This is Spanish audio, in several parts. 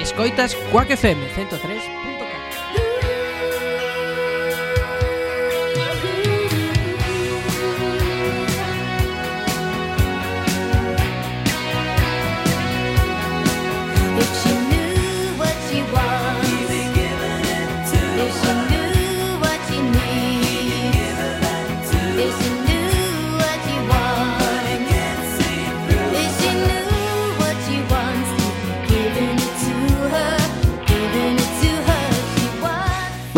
Escoitas Quack FM 103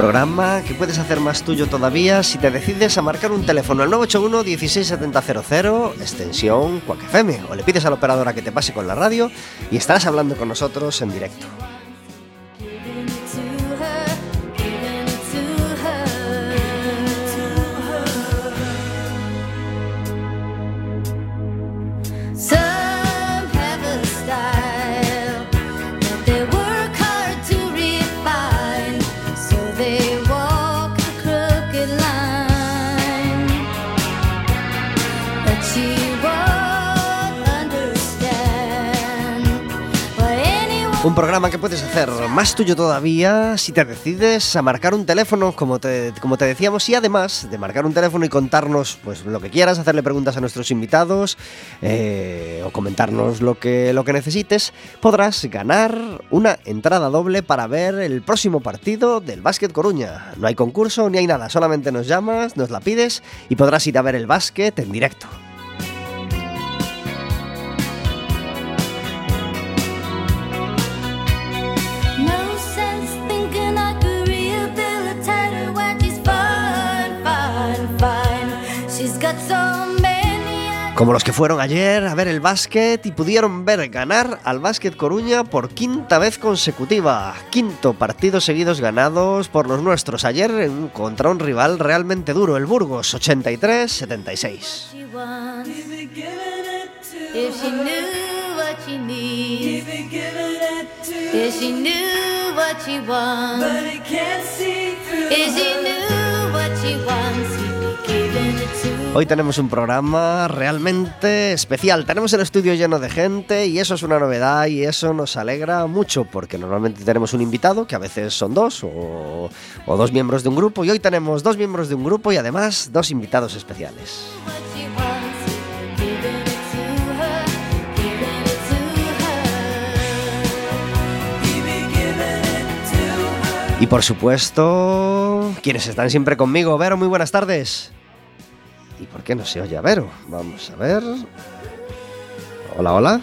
programa que puedes hacer más tuyo todavía si te decides a marcar un teléfono al 981 16700 extensión Quack FM o le pides a la operadora que te pase con la radio y estarás hablando con nosotros en directo. Un programa que puedes hacer más tuyo todavía si te decides a marcar un teléfono, como te, como te decíamos, y además de marcar un teléfono y contarnos pues, lo que quieras, hacerle preguntas a nuestros invitados eh, o comentarnos lo que, lo que necesites, podrás ganar una entrada doble para ver el próximo partido del Básquet Coruña. No hay concurso ni hay nada, solamente nos llamas, nos la pides y podrás ir a ver el básquet en directo. Como los que fueron ayer a ver el básquet y pudieron ver ganar al Básquet Coruña por quinta vez consecutiva. Quinto partido seguidos ganados por los nuestros ayer contra un rival realmente duro, el Burgos, 83-76. Hoy tenemos un programa realmente especial. Tenemos el estudio lleno de gente y eso es una novedad y eso nos alegra mucho porque normalmente tenemos un invitado, que a veces son dos o, dos miembros de un grupo y hoy tenemos dos miembros de un grupo y además dos invitados especiales. Y por supuesto, quienes están siempre conmigo. Vero, muy buenas tardes. ¿Y por qué no se oye a Vero? Vamos a ver. Hola, hola.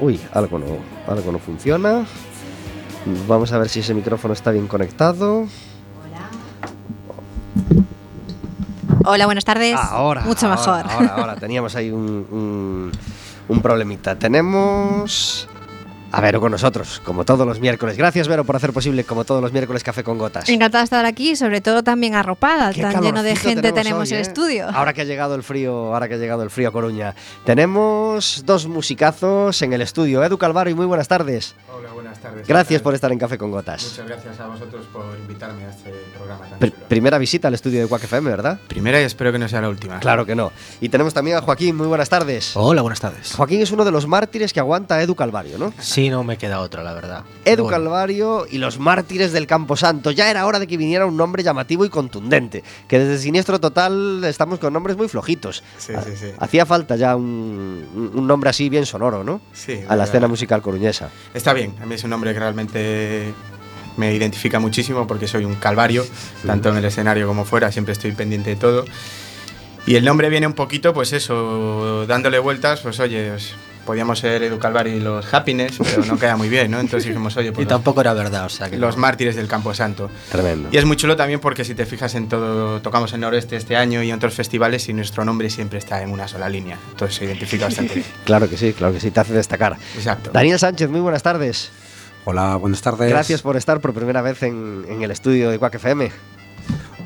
Uy, algo no, algo no funciona. Vamos a ver si ese micrófono está bien conectado. Hola. Hola, buenas tardes. Ahora. Mucho mejor. Ahora, ahora, Teníamos ahí un, un problemita. Tenemos a Vero con nosotros, como todos los miércoles. Gracias, Vero, por hacer posible, como todos los miércoles, Café con Gotas. Encantada de estar aquí, sobre todo también arropada, tan lleno de gente tenemos, el ¿eh? estudio. Ahora que ha llegado el frío, ahora que ha llegado el frío a Coruña. Tenemos dos musicazos en el estudio. Edu Calvaro y muy buenas tardes. Hola, buenas tardes. Gracias por estar en Café con Gotas. Muchas gracias a vosotros por invitarme a este programa Primera visita al estudio de Quack FM, ¿verdad? Primera y espero que no sea la última. Claro que no. Y tenemos también a Joaquín, muy buenas tardes. Hola, buenas tardes. Joaquín es uno de los mártires que aguanta a Edu Calvario, ¿no? Sí, no me queda otra la verdad. Edu Calvario y los mártires del Camposanto. Ya era hora de que viniera un nombre llamativo y contundente. Que desde Siniestro Total estamos con nombres muy flojitos. Sí, sí, sí. Hacía falta ya un, nombre así bien sonoro, ¿no? Sí. A la escena musical coruñesa. Está bien, a mí es un nombre que realmente me identifica muchísimo porque soy un calvario, tanto en el escenario como fuera, siempre estoy pendiente de todo. Y el nombre viene un poquito, pues eso, dándole vueltas, pues oye, podíamos ser Edu Calvario y los Happiness, pero no queda muy bien, ¿no? Entonces dijimos, oye, pues y tampoco era verdad, o sea que los no. mártires del Campo Santo. Tremendo. Y es muy chulo también porque si te fijas en todo, tocamos en Noreste este año y en otros festivales y nuestro nombre siempre está en una sola línea. Entonces se identifica bastante bien. Claro que sí, claro que sí, te hace destacar. Exacto. Daniel Sánchez, muy buenas tardes. Hola, buenas tardes. Gracias por estar por primera vez en, el estudio de Quack FM.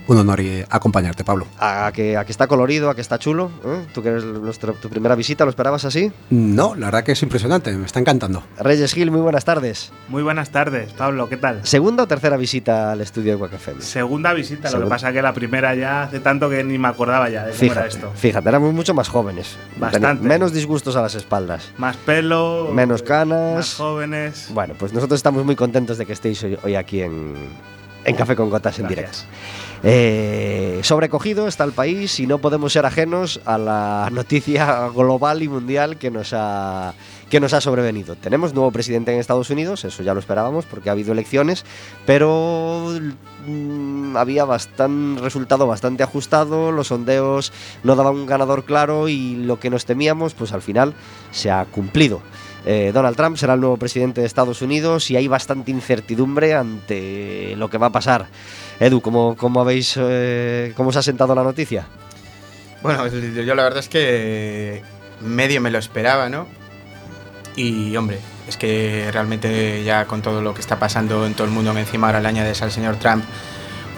Un honor eh, acompañarte, Pablo. A que, a que está colorido, a que está chulo. ¿eh? ¿Tú que eres nuestra, tu primera visita, lo esperabas así? No, la verdad que es impresionante, me está encantando. Reyes Gil, muy buenas tardes. Muy buenas tardes, Pablo, ¿qué tal? ¿Segunda o tercera visita al estudio de Quack FM? Segunda visita, lo que pasa que la primera ya hace tanto que ni me acordaba ya de cómo era Fíjate, esto. fíjate, éramos mucho más jóvenes. Bastante. Ten- Menos disgustos a las espaldas. Más pelo, Menos canas. más jóvenes. Bueno, pues nosotros estamos muy contentos de que estéis hoy, hoy aquí en, en Café con Gotas en directo. Eh, sobrecogido está el país y no podemos ser ajenos a la noticia global y mundial que nos ha que nos ha sobrevenido. Tenemos nuevo presidente en Estados Unidos, eso ya lo esperábamos porque ha habido elecciones, pero mm, había bastante resultado bastante ajustado, los sondeos no daban un ganador claro y lo que nos temíamos, pues al final se ha cumplido. Eh, Donald Trump será el nuevo presidente de Estados Unidos y hay bastante incertidumbre ante lo que va a pasar. Edu, ¿cómo, cómo habéis, eh, cómo os ha sentado la noticia? Bueno, yo la verdad es que medio me lo esperaba, ¿no? Y hombre, es que realmente ya con todo lo que está pasando en todo el mundo encima ahora le añades al señor Trump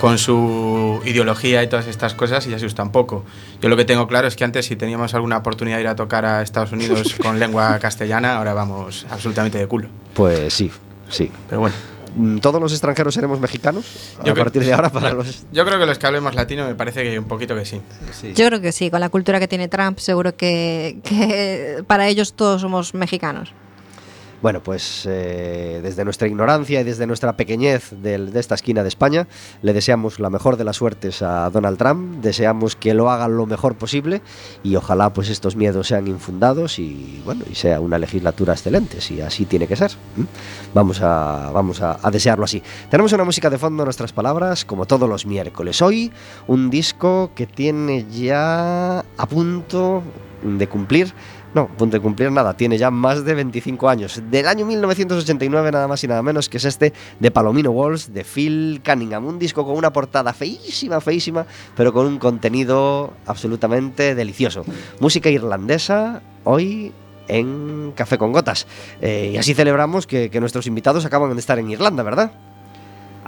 con su ideología y todas estas cosas y asusta un poco. Yo lo que tengo claro es que antes si teníamos alguna oportunidad de ir a tocar a Estados Unidos con lengua castellana, ahora vamos absolutamente de culo. Pues sí, sí. Pero bueno, ¿Todos los extranjeros seremos mexicanos? Yo a creo- partir de ahora para los... yo creo que los que hablemos latino me parece que un poquito que sí. Yo creo que sí, con la cultura que tiene Trump, seguro que, que para ellos todos somos mexicanos. Bueno, pues eh, desde nuestra ignorancia y desde nuestra pequeñez de esta esquina de España, le deseamos la mejor de las suertes a Donald Trump, deseamos que lo haga lo mejor posible y ojalá pues estos miedos sean infundados y bueno, y sea una legislatura excelente, si así tiene que ser. Vamos, a, vamos a, a desearlo así. Tenemos una música de fondo, nuestras palabras, como todos los miércoles. Hoy un disco que tiene ya a punto de cumplir no, punto de cumplir nada, tiene ya más de 25 años. Del año 1989 nada más y nada menos que es este de Palomino Walls de Phil Cunningham. Un disco con una portada feísima, feísima, pero con un contenido absolutamente delicioso. Música irlandesa, hoy en Café con Gotas. Eh, y así celebramos que nuestros invitados acaban de estar en Irlanda, ¿verdad?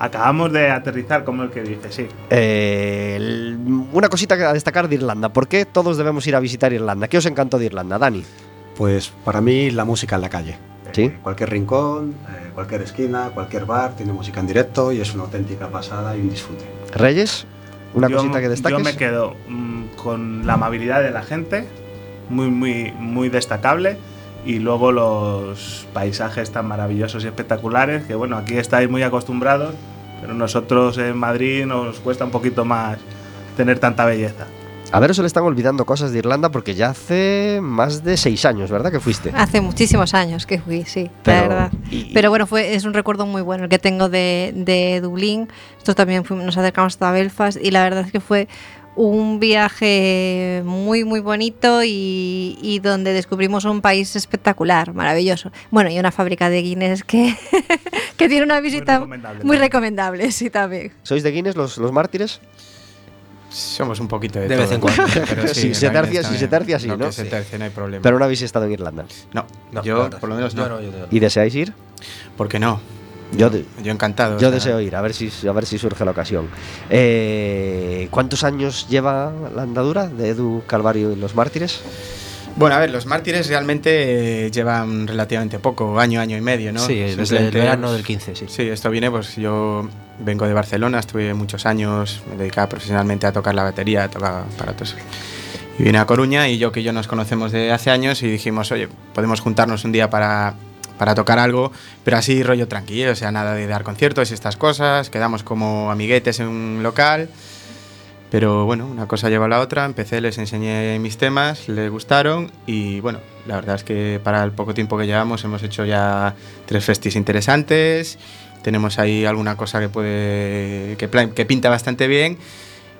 Acabamos de aterrizar, como el que dice, sí. Eh, el- una cosita a destacar de Irlanda. ¿Por qué todos debemos ir a visitar Irlanda? ¿Qué os encantó de Irlanda, Dani? Pues para mí la música en la calle. Sí. Eh, cualquier rincón, eh, cualquier esquina, cualquier bar tiene música en directo y es una auténtica pasada y un disfrute. Reyes, una Yo- cosita que destaques. Yo me quedo mm, con la amabilidad de la gente, muy, muy, muy destacable. Y luego los paisajes tan maravillosos y espectaculares, que bueno, aquí estáis muy acostumbrados, pero nosotros en Madrid nos cuesta un poquito más tener tanta belleza. A ver, se le están olvidando cosas de Irlanda porque ya hace más de seis años, ¿verdad? Que fuiste. Hace muchísimos años que fui, sí, Pero- la verdad. y- Pero bueno, fue, es un recuerdo muy bueno el que tengo de, de Dublín. Nosotros también fuimos- nos acercamos hasta Belfast y la verdad es que fue un viaje muy, muy bonito y, y donde descubrimos un país espectacular, maravilloso. Bueno, y una fábrica de Guinness que, que tiene una visita recomendable muy recomendable, sí, también. ¿Sois de Guinness, los, los mártires? Somos un poquito de, De todo, vez en cuando. pero Si se tercia- si se tercia, sí, ¿no? que se Sí. tercia, no hay problema. Pero no habéis estado en Irlanda. no, No, yo por lo menos no. yo no. ¿Y deseáis ir? ¿Por qué no? Yo, de- Yo encantado. o yo sea, deseo ir, a ver si, a ver si surge la ocasión. Eh, ¿Cuántos años lleva la andadura de Edu Calvario y los mártires? Bueno, a ver, los mártires realmente eh, llevan relativamente poco, año, año y medio, ¿no? Sí, desde el verano pues, del 15, sí. Sí, esto viene, pues yo vengo de Barcelona, estuve muchos años, me dedicaba profesionalmente a tocar la batería, tocaba aparatos. Y vine a Coruña y yo que yo nos conocemos de hace años y dijimos, oye, podemos juntarnos un día para, para tocar algo, pero así rollo tranquilo, o sea, nada de dar conciertos y estas cosas, quedamos como amiguetes en un local. Pero bueno, una cosa lleva a la otra, empecé, les enseñé mis temas, les gustaron y bueno, la verdad es que para el poco tiempo que llevamos hemos hecho ya tres festis interesantes, tenemos ahí alguna cosa que puede que, pinta bastante bien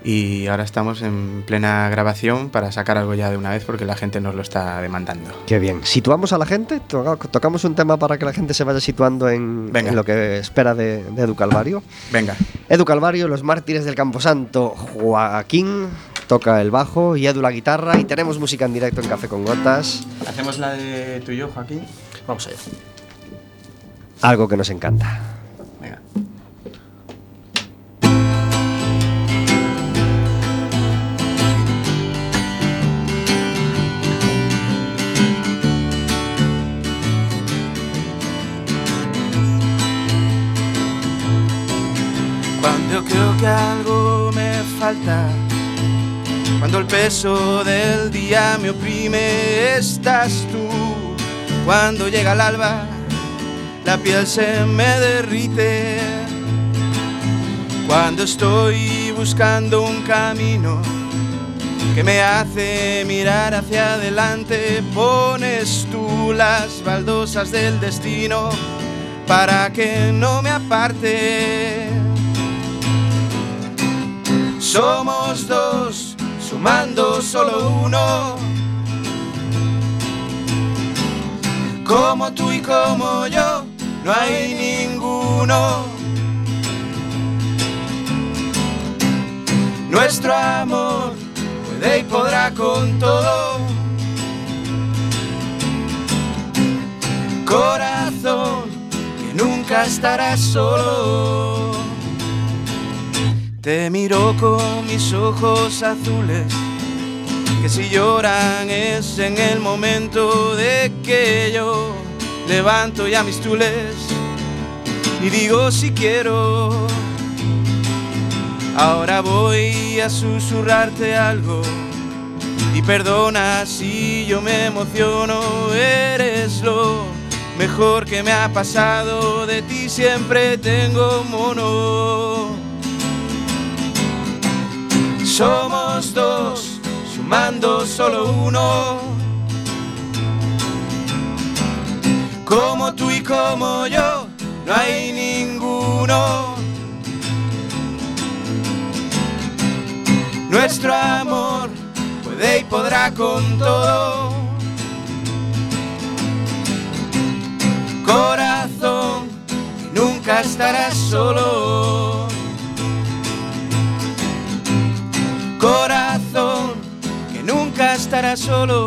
y ahora estamos en plena grabación para sacar algo ya de una vez porque la gente nos lo está demandando. Qué bien. ¿Situamos a la gente? Toca- ¿Tocamos un tema para que la gente se vaya situando en, Venga. en lo que espera de, de Edu Calvario? Venga, Edu Calvario, los mártires del Camposanto, Joaquín toca el bajo y Edu la guitarra y tenemos música en directo en Café con Gotas, hacemos la de tú y yo, Joaquín. Vamos allá. algo que nos encanta. Cuando creo que algo me falta, cuando el peso del día me oprime, estás tú. Cuando llega el alba, la piel se me derrite. Cuando estoy buscando un camino que me hace mirar hacia adelante, pones tú las baldosas del destino para que no me aparte. Somos dos, sumando solo uno. Como tú y como yo, no hay ninguno. Nuestro amor puede y podrá con todo. Corazón, que nunca estarás solo. Te miro con mis ojos azules, que si lloran es en el momento de que yo levanto ya mis tules y digo si quiero. Ahora voy a susurrarte algo y perdona si yo me emociono, eres lo mejor que me ha pasado, de ti siempre tengo mono. Somos dos, sumando solo uno. Como tú y como yo, no hay ninguno. Nuestro amor puede y podrá con todo. Corazón, nunca estarás solo. Estarás solo.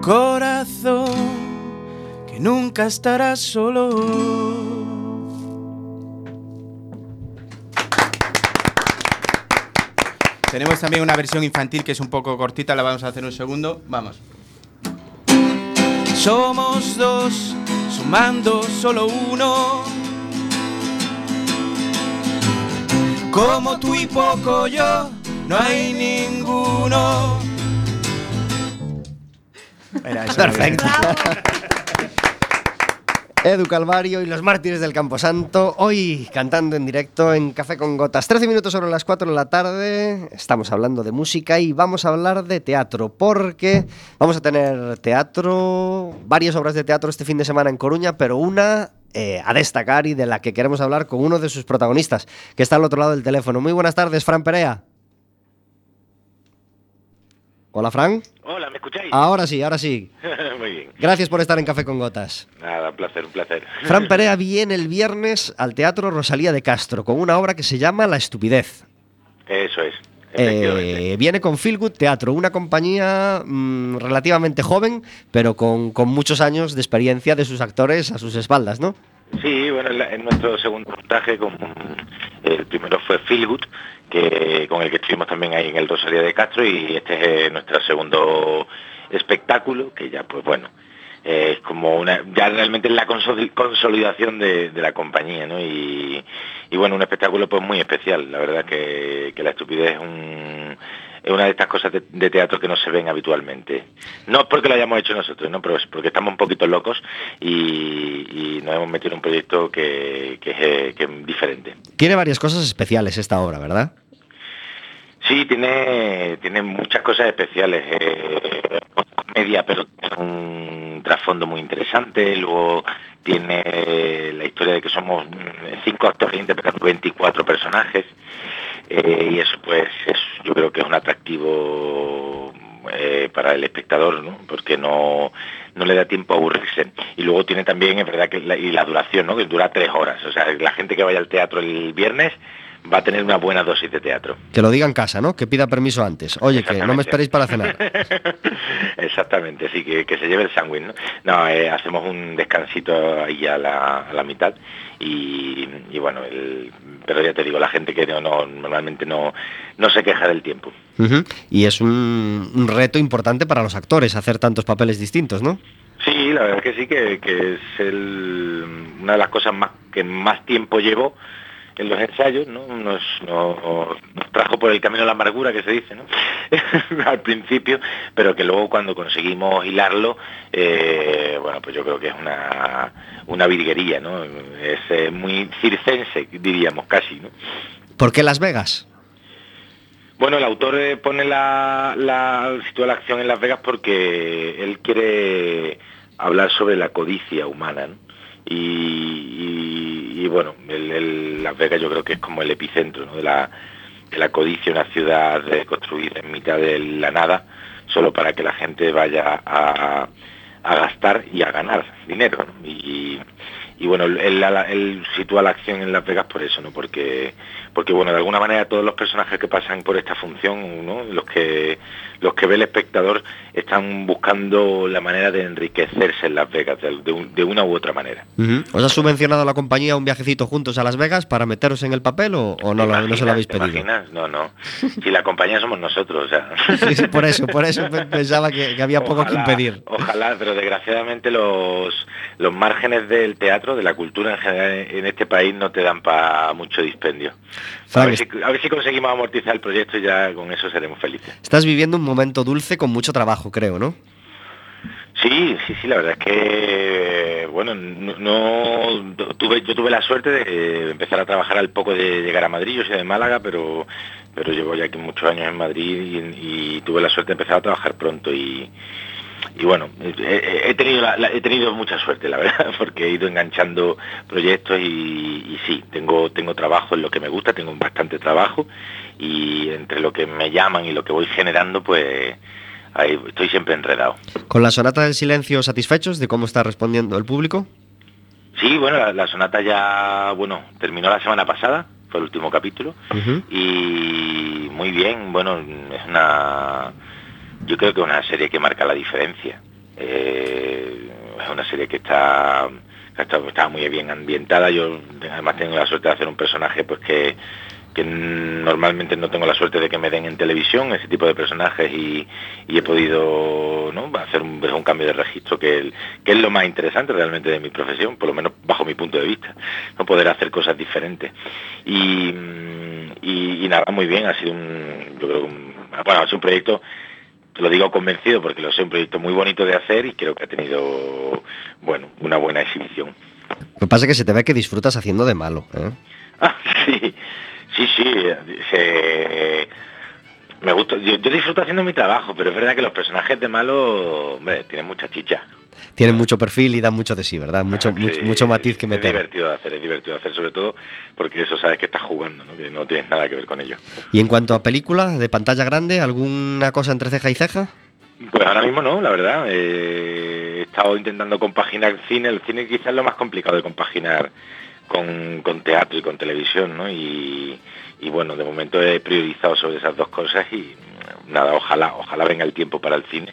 Corazón, que nunca estarás solo. Tenemos también una versión infantil que es un poco cortita, la vamos a hacer un segundo. Vamos. Somos dos, sumando solo uno. Como tú y poco yo, no hay ninguno. Era eso, Perfecto. Edu Calvario y los mártires del Camposanto, hoy cantando en directo en Café con Gotas. 13 minutos sobre las 4 de la tarde, estamos hablando de música y vamos a hablar de teatro, porque vamos a tener teatro, varias obras de teatro este fin de semana en Coruña, pero una eh, a destacar y de la que queremos hablar con uno de sus protagonistas, que está al otro lado del teléfono. Muy buenas tardes, Fran Perea. Hola, Fran. Hola, ¿me escucháis? Ahora sí, ahora sí. Muy bien. Gracias por estar en Café con Gotas. Nada, un placer, un placer. Fran Perea viene el viernes al Teatro Rosalía de Castro con una obra que se llama La Estupidez. Eso es. Eh, viene con Feel Good Teatro, una compañía mm, relativamente joven, pero con, con muchos años de experiencia de sus actores a sus espaldas, ¿no? Sí, bueno, en, la- en nuestro segundo montaje, con, el primero fue Feelgood, que con el que estuvimos también ahí en el Rosalía de Castro, y este es eh, nuestro segundo espectáculo, que ya pues bueno, eh, como una, ya realmente la consoli- consolidación de, la compañía, ¿no? Y, bueno, un espectáculo pues muy especial, la verdad que, que la estupidez es un es una de estas cosas de, teatro que no se ven habitualmente. No es porque lo hayamos hecho nosotros, ¿no? pero es porque estamos un poquito locos y, nos hemos metido en un proyecto que, que es diferente. Tiene varias cosas especiales esta obra, ¿verdad? Sí, tiene, tiene muchas cosas especiales. Eh, media, pero tiene un trasfondo muy interesante. Luego tiene la historia de que somos cinco actores interpretando 24 personajes eh, y eso pues es, yo creo que es un atractivo eh, para el espectador, ¿no? porque no, no le da tiempo a aburrirse. Y luego tiene también, es verdad, que la, y la duración, ¿no? que dura tres horas. O sea, la gente que vaya al teatro el viernes va a tener una buena dosis de teatro. Que lo diga en casa, ¿no? Que pida permiso antes. Oye, que no me esperéis para cenar. Exactamente, sí, que, que se lleve el sándwich, ¿no? No, eh, hacemos un descansito ahí a la, a la mitad y, y bueno, el, pero ya te digo, la gente que no, no- normalmente no, no se queja del tiempo. Y es un, un reto importante para los actores hacer tantos papeles distintos, ¿no? Sí, la verdad que sí, que, que es el- una de las cosas más que más tiempo llevo en los ensayos, ¿no? Nos, nos- nos trajo por el camino de la amargura que se dice, ¿no? Al principio, pero que luego cuando conseguimos hilarlo, eh, bueno, pues yo creo que es una, una virguería, ¿no? Es eh, muy circense, diríamos casi, ¿no? ¿Por qué Las Vegas? Bueno, el autor eh, pone la, la sitúa la acción en Las Vegas porque él quiere hablar sobre la codicia humana, ¿no? Y, y- y, bueno, el- el- Las Vegas yo creo que es como el epicentro de, la, de la codicia, una ciudad construida en mitad de la nada, solo para que la gente vaya a, gastar y a ganar dinero. Y bueno, él, sitúa la acción en Las Vegas por eso, ¿no? Porque, porque bueno, de alguna manera todos los personajes que pasan por esta función, ¿no? Los que, los que ve el espectador están buscando la manera de enriquecerse en Las Vegas, de, de un- de una u otra manera. ¿Os ha subvencionado la compañía un viajecito juntos a Las Vegas para meteros en el papel o, o no, ¿Te lo- no se lo habéis ¿Te pedido? imaginas? No, no. Si la compañía somos nosotros, o sea. Sí, sí, por eso, por eso pe- pensaba que, que había poco que impedir. Ojalá, pero desgraciadamente los, los márgenes del teatro, de la cultura en general en este país no te dan para mucho dispendio. A ver, si, a ver si conseguimos amortizar el proyecto y ya con eso seremos felices. Estás viviendo un momento dulce con mucho trabajo, creo, ¿no? Sí, sí, sí, la verdad es que, bueno, no, no- tuve, yo tuve la suerte de empezar a trabajar al poco de llegar a Madrid, yo soy de Málaga, pero, pero llevo ya aquí muchos años en Madrid y, y tuve la suerte de empezar a trabajar pronto y, y bueno, he, tenido la- la- he tenido mucha suerte, la verdad, porque he ido enganchando proyectos y, y sí, tengo, tengo trabajo en lo que me gusta, tengo bastante trabajo y entre lo que me llaman y lo que voy generando, pues ahí estoy siempre enredado. ¿Con la sonata del silencio satisfechos de cómo está respondiendo el público? Sí, bueno, la, la sonata ya, bueno, terminó la semana pasada, fue el último capítulo, y muy bien, bueno, es una, yo creo que es una serie que marca la diferencia. Eh, es una serie que está, que está, muy bien ambientada, yo además tengo la suerte de hacer un personaje pues que normalmente no tengo la suerte de que me den en televisión ese tipo de personajes y, he podido ¿no? hacer un, cambio de registro que, es lo más interesante realmente de mi profesión, por lo menos bajo mi punto de vista, no poder hacer cosas diferentes. Y, y- nada, muy bien, ha sido un, yo creo un, bueno, ha sido un proyecto, lo digo convencido porque lo sé, un proyecto muy bonito de hacer y creo que ha tenido, bueno, una buena exhibición. Lo que pasa es que se te ve que disfrutas haciendo de malo. ¿eh? Ah, sí, sí, sí. se- me gusta. Yo, yo disfruto haciendo mi trabajo, pero es verdad que los personajes de malo, hombre, tienen mucha chicha. Tienen mucho perfil y dan mucho de sí, ¿verdad? Mucho, Ah, Sí, mucho, mucho matiz que Es meter. divertido de hacer, es divertido de hacer, sobre todo porque eso sabes que estás jugando, ¿no? que no tienes nada que ver con ello. Y en cuanto a película de pantalla grande, ¿alguna cosa entre ceja y ceja? Pues ahora mismo no, la verdad. eh, he estado intentando compaginar el cine. El cine quizás es lo más complicado de compaginar con, con teatro y con televisión, ¿no? Y, y bueno, de momento he priorizado sobre esas dos cosas y nada, ojalá, ojalá venga el tiempo para el cine.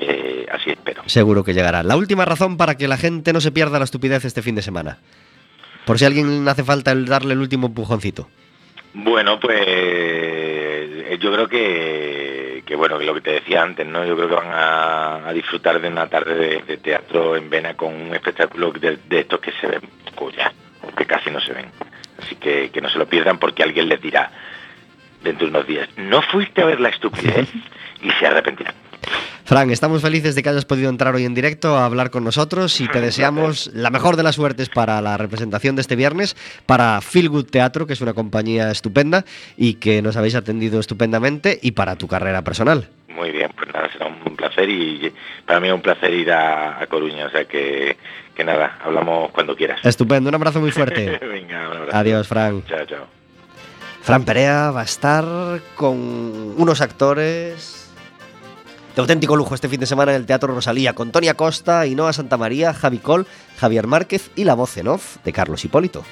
Eh, así espero. Seguro que llegará. La última razón para que la gente no se pierda la estupidez este fin de semana. Por si a alguien hace falta el darle el último empujoncito. Bueno, pues eh, yo creo que, que bueno, lo que te decía antes, ¿no? Yo creo que van a, a disfrutar de una tarde de, de teatro en Vena con un espectáculo de, de estos que se ven poco ya, que casi no se ven. Así que, que no se lo pierdan porque alguien les dirá dentro de unos días, no fuiste a ver la estupidez y se arrepentirán. Fran, estamos felices de que hayas podido entrar hoy en directo a hablar con nosotros y te deseamos la mejor de las suertes para la representación de este viernes, para Feel Good Teatro, que es una compañía estupenda y que nos habéis atendido estupendamente, y para tu carrera personal. Muy bien, pues nada, será un placer y para mí es un placer ir a, a Coruña, o sea que, que nada, hablamos cuando quieras. Estupendo, un abrazo muy fuerte. Venga. abrazo. Adiós, Fran. Chao, chao. Fran Perea va a estar con unos actores de auténtico lujo este fin de semana en el Teatro Rosalía, con Tony Acosta, Inoa Santamaría, Javi Col, Javier Márquez y la voz en off de Carlos Hipólito.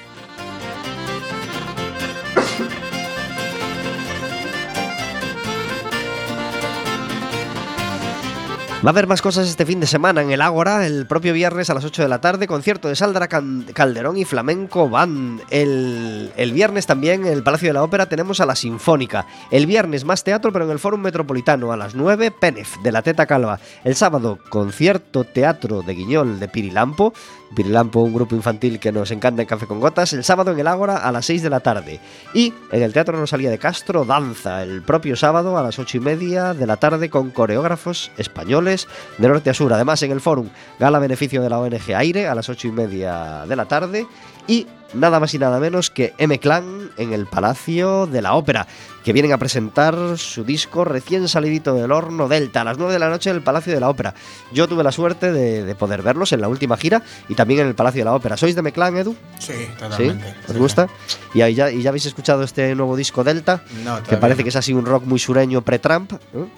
Va a haber más cosas este fin de semana en el Ágora, el propio viernes a las 8 de la tarde, concierto de Saldra Calderón y Flamenco Band. El, el viernes también en el Palacio de la Ópera tenemos a la Sinfónica. El viernes más teatro, pero en el Fórum Metropolitano a las 9, Penef de la Teta Calva. El sábado, concierto teatro de Guiñol de Pirilampo. Pirilampo, un grupo infantil que nos encanta en Café con Gotas. El sábado en el Ágora a las 6 de la tarde. Y en el Teatro Rosalía de Castro, danza el propio sábado a las 8 y media de la tarde con coreógrafos españoles de norte a sur. Además, en el Fórum, gala beneficio de la ONG Aire a las 8 y media de la tarde. Y nada más y nada menos que M-Clan en el Palacio de la Ópera, que vienen a presentar su disco recién salidito del horno Delta a las 9 de la noche en el Palacio de la Ópera. Yo tuve la suerte de, de poder verlos en la última gira y también en el Palacio de la Ópera. ¿Sois de M-Clan, Edu? Sí, ¿Sí? totalmente. ¿Os Sí, gusta? ¿Y, ahí ya, ¿Y ya habéis escuchado este nuevo disco Delta? sí. No, Que parece no. que es así un rock muy sureño pre-Trump. ¿no?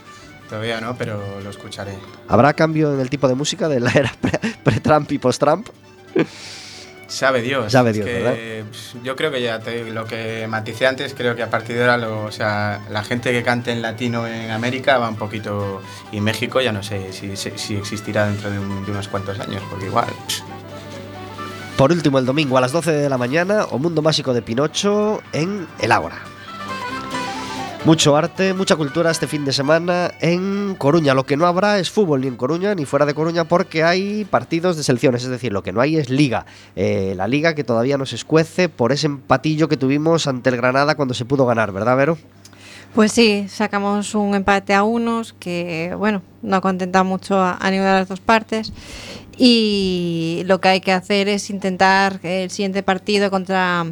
Todavía no, pero lo escucharé. ¿Habrá cambio en el tipo de música de la era pre- pre-Trump y post-Trump? Sabe Dios. Sabe es Dios, que, ¿verdad? Yo creo que ya te- lo que maticé antes, creo que a partir de ahora, lo- o sea, la gente que cante en latino en América va un poquito. Y México ya no sé si, si- existirá dentro de, un- de unos cuantos años, porque igual. Por último, el domingo a las 12 de la mañana, O Mundo Mágico de Pinocho en El Ágora. Mucho arte, mucha cultura este fin de semana en Coruña. Lo que no habrá es fútbol ni en Coruña ni fuera de Coruña porque hay partidos de selecciones. Es decir, lo que no hay es liga. Eh, la liga que todavía nos escuece por ese empatillo que tuvimos ante el Granada cuando se pudo ganar, ¿verdad, Vero? Pues sí, sacamos un empate a unos que, bueno, no contenta mucho a, a ninguna de las dos partes. Y lo que hay que hacer es intentar el siguiente partido contra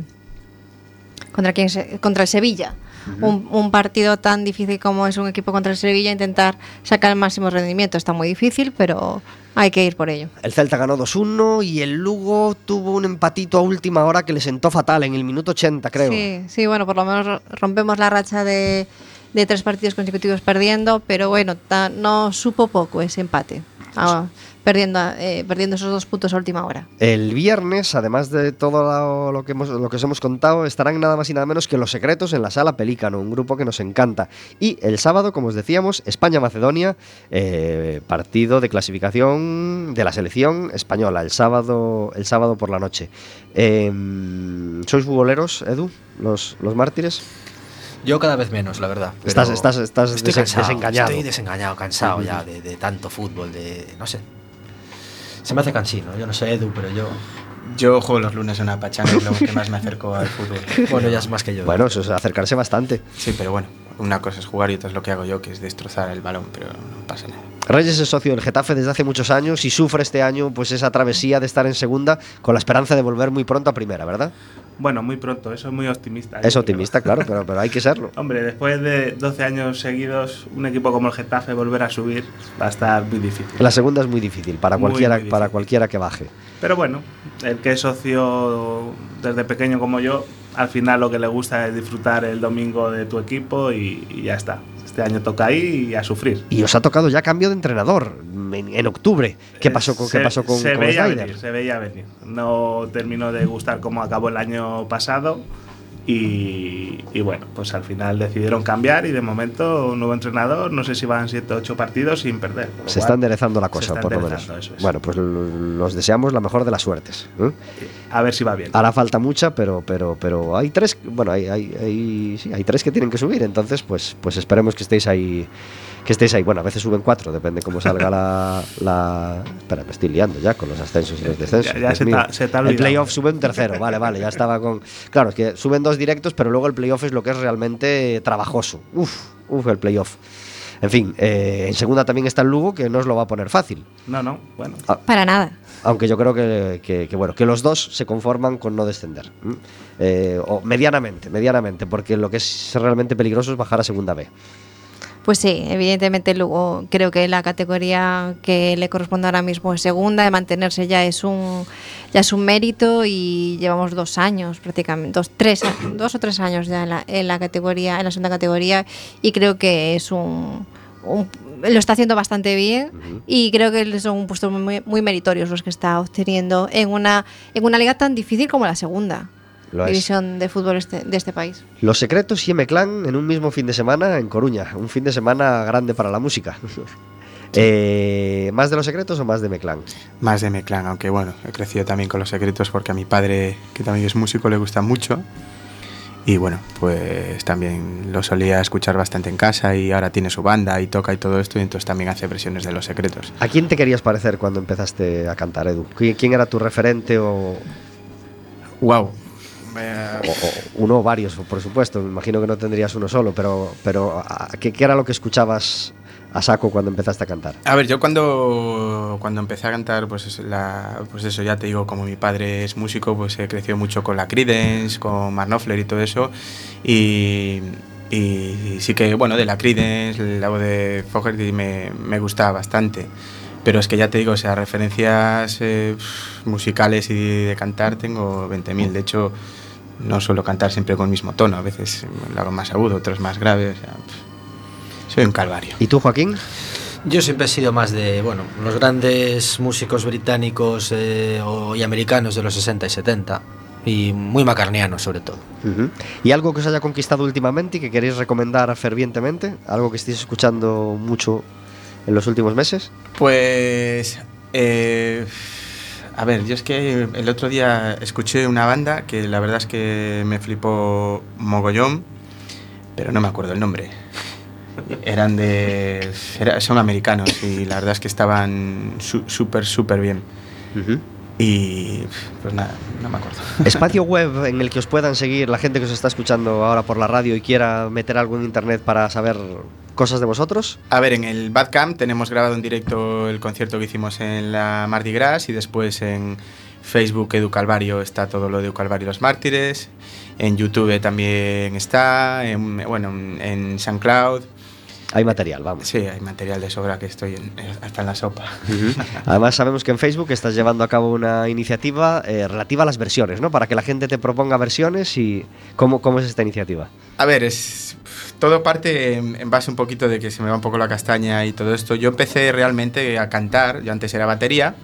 contra quién se- contra el Sevilla. Un, un partido tan difícil como es un equipo contra el Sevilla, intentar sacar el máximo rendimiento. Está muy difícil, pero hay que ir por ello. El Celta ganó 2-1 y el Lugo tuvo un empatito a última hora que le sentó fatal en el minuto 80, creo. Sí, sí, bueno, por lo menos rompemos la racha de, de tres partidos consecutivos perdiendo, pero bueno, ta- no supo poco ese empate. Ah, perdiendo, eh, perdiendo esos dos puntos a última hora. El viernes, además de todo lo, que hemos, lo que os hemos contado, estarán nada más y nada menos que Los Secretos en la Sala Pelícano, un grupo que nos encanta. Y el sábado, como os decíamos, España-Macedonia, eh, partido de clasificación de la selección española, el sábado, el sábado por la noche. Eh, ¿Sois futboleros, Edu? ¿Los, los mártires? Yo cada vez menos, la verdad. pero Estás- estás- estás estoy desen- cansado, desengañado. Estoy desengañado, cansado ya de, de tanto fútbol, de. No sé. Se me hace cansino. Yo no sé, Edu, pero yo. Yo juego los lunes en una pachanga, es lo que más me acerco al fútbol. Bueno, ya es más que yo. Bueno, eso es acercarse bastante. Sí, pero bueno, una cosa es jugar y otra es lo que hago yo, que es destrozar el balón, pero no pasa nada. Reyes es socio del Getafe desde hace muchos años y sufre este año pues esa travesía de estar en segunda con la esperanza de volver muy pronto a primera, ¿verdad? Bueno, muy pronto, eso es muy optimista. Es creo. optimista, claro, pero, pero hay que serlo. Hombre, después de 12 años seguidos, un equipo como el Getafe volver a subir va a estar muy difícil. La segunda es muy difícil para Muy, cualquiera, muy difícil. para cualquiera que baje. Pero bueno, el que es socio desde pequeño como yo, al final lo que le gusta es disfrutar el domingo de tu equipo y, y ya está. Este año toca ahí y a sufrir. Y os ha tocado ya cambio de entrenador en, en octubre. ¿Qué pasó con, qué Se- pasó con, se con veía venir, se veía venir. No terminó de gustar como acabó el año pasado y, y bueno, pues al final decidieron cambiar y de momento un nuevo entrenador, no sé si van 7 o 8 partidos sin perder. Se está enderezando la cosa, por lo menos. es. Bueno, pues los deseamos la mejor de las suertes. ¿eh? A ver si va bien. Hará falta mucha, pero, pero, pero hay tres, bueno, hay, hay, hay, sí, hay tres que tienen que subir, entonces pues, pues esperemos que estéis ahí, que estéis ahí. Bueno, a veces suben cuatro, depende cómo salga la, la... Espera, me estoy liando ya con los ascensos y los descensos. Ya- ya Dios se ha- se te ha el playoff sube un tercero, vale, vale, ya estaba con... Claro, es que suben dos directos, pero luego el playoff es lo que es realmente trabajoso. Uf, uf, el playoff. En fin, eh, en segunda también está el Lugo, que no os lo va a poner fácil. No, no, bueno. Para nada. Aunque yo creo que, que- que, bueno, que los dos se conforman con no descender. Eh, o medianamente, medianamente, porque lo que es realmente peligroso es bajar a segunda B. Pues sí, evidentemente luego creo que la categoría que le corresponde ahora mismo es segunda, de mantenerse ya es un ya es un mérito y llevamos dos años prácticamente, dos, tres, dos o tres años ya en la, en la categoría, en la segunda categoría y creo que es un, un- lo está haciendo bastante bien y creo que son puestos muy, muy meritorios los que está obteniendo en una en una liga tan difícil como la segunda Lo es. división de fútbol este- de este país. Los Secretos y M-Clan en un mismo fin de semana en Coruña. Un fin de semana grande para la música. Eh, ¿Más de Los Secretos o más de M-Clan? Más de Meclán, aunque bueno, he crecido también con los secretos porque a mi padre, que también es músico, le gusta mucho. Y bueno, pues también lo solía escuchar bastante en casa y ahora tiene su banda y toca y todo esto y entonces también hace versiones de los secretos. ¿A quién te querías parecer cuando empezaste a cantar, Edu? ¿Qui- ¿Quién era tu referente o, ¡Wow! O- o uno o varios, por supuesto? Me imagino que no tendrías uno solo, pero, pero ¿a- ¿qué, qué era lo que escuchabas a saco cuando empezaste a cantar? A ver, yo cuando, cuando empecé a cantar, pues, es la, pues eso, ya te digo, como mi padre es músico, pues he crecido mucho con la Creedence, con Mark Knopfler y todo eso. Y, y sí que, bueno, de la Creedence, la voz de Fogerty me, me gustaba bastante. Pero es que ya te digo, o sea, referencias eh, musicales y de cantar tengo 20.000. De hecho, no suelo cantar siempre con el mismo tono. A veces lo hago más agudo, otros más grave. O sea, pff, soy un calvario. ¿Y tú, Joaquín? Yo siempre he sido más de, bueno, los grandes músicos británicos eh, o- y americanos de los 60 y 70. Y muy macarnianos, sobre todo. ¿Y algo que os haya conquistado últimamente y que queréis recomendar fervientemente? ¿Algo que estéis escuchando mucho en los últimos meses? Pues. eh, a ver, yo es que el otro día escuché una banda que la verdad es que me flipó mogollón, pero no me acuerdo el nombre. Eran de. era- son americanos y la verdad es que estaban su- súper, súper bien. Y. Pues nada, no me acuerdo. Espacio web en el que os puedan seguir la gente que os está escuchando ahora por la radio y quiera meter algo en internet para saber cosas de vosotros. A ver, en el Badcamp tenemos grabado en directo el concierto que hicimos en la Mardi Gras y después en Facebook Edu Calvario está todo lo de Edu Calvario y los Mártires. En YouTube también está, en, bueno, en SoundCloud. Hay material, vamos. Sí, hay material de sobra que estoy en- hasta en la sopa. Además sabemos que en Facebook estás llevando a cabo una iniciativa eh, relativa a las versiones, ¿no? Para que la gente te proponga versiones y cómo, cómo es esta iniciativa. A ver, es todo parte en, base un poquito de que se me va un poco la castaña y todo esto. Yo empecé realmente a cantar, yo antes era batería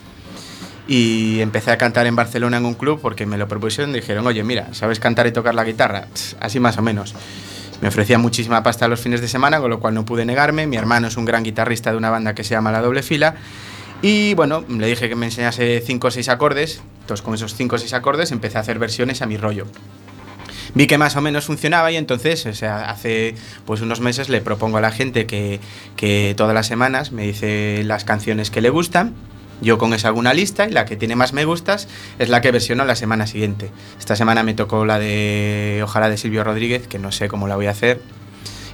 y empecé a cantar en Barcelona en un club porque me lo propusieron y dijeron, oye, mira, ¿sabes cantar y tocar la guitarra? Así más o menos. Me ofrecían muchísima pasta los fines de semana, con lo cual no pude negarme. Mi hermano es un gran guitarrista de una banda que se llama La Doble Fila. Y bueno, le dije que me enseñase cinco o seis acordes. Entonces con esos cinco o seis acordes empecé a hacer versiones a mi rollo vi que más o menos funcionaba y entonces, hace pues unos meses le propongo a la gente que, que todas las semanas me dice las canciones que le gustan. Yo con esa hago lista y la que tiene más me gustas es la que versiono la semana siguiente. Esta semana me tocó la de Ojalá de Silvio Rodríguez, que no sé cómo la voy a hacer.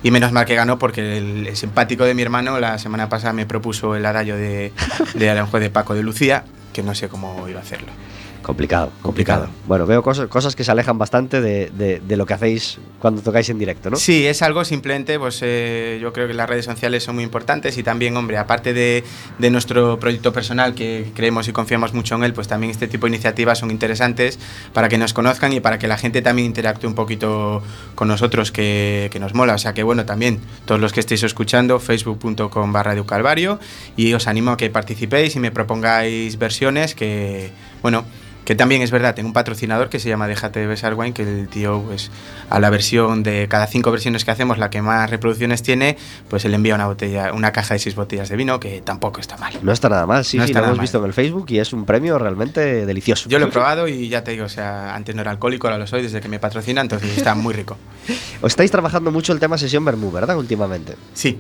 Y menos mal que ganó porque el, simpático de mi hermano la semana pasada me propuso el adagio de, de Aranjuez de Paco de Lucía, que no sé cómo iba a hacerlo. Complicado, complicado. Bueno, veo cosas, cosas que se alejan bastante de, de- de lo que hacéis cuando tocáis en directo, ¿no? Sí, es algo simplemente, pues eh, yo creo que las redes sociales son muy importantes y también, hombre, aparte de, de nuestro proyecto personal que creemos y confiamos mucho en él, pues también este tipo de iniciativas son interesantes para que nos conozcan y para que la gente también interactúe un poquito con nosotros, que, que nos mola. O sea que bueno, también todos los que estéis escuchando, facebook.com barra Calvario y os animo a que participéis y me propongáis versiones que, bueno, que también es verdad, tengo un patrocinador que se llama Déjate de besar wine, que el tío, pues, a la versión de cada cinco versiones que hacemos, la que más reproducciones tiene, pues él envía una botella, una caja de seis botellas de vino, que tampoco está mal. No está nada mal, sí, No sí, lo hemos mal. visto en el Facebook y es un premio realmente delicioso. Yo lo he probado y ya te digo, o sea, antes no era alcohólico, ahora lo soy desde que me patrocina, entonces está muy rico. Os estáis trabajando mucho el tema sesión Bermú, ¿verdad? Últimamente. Sí.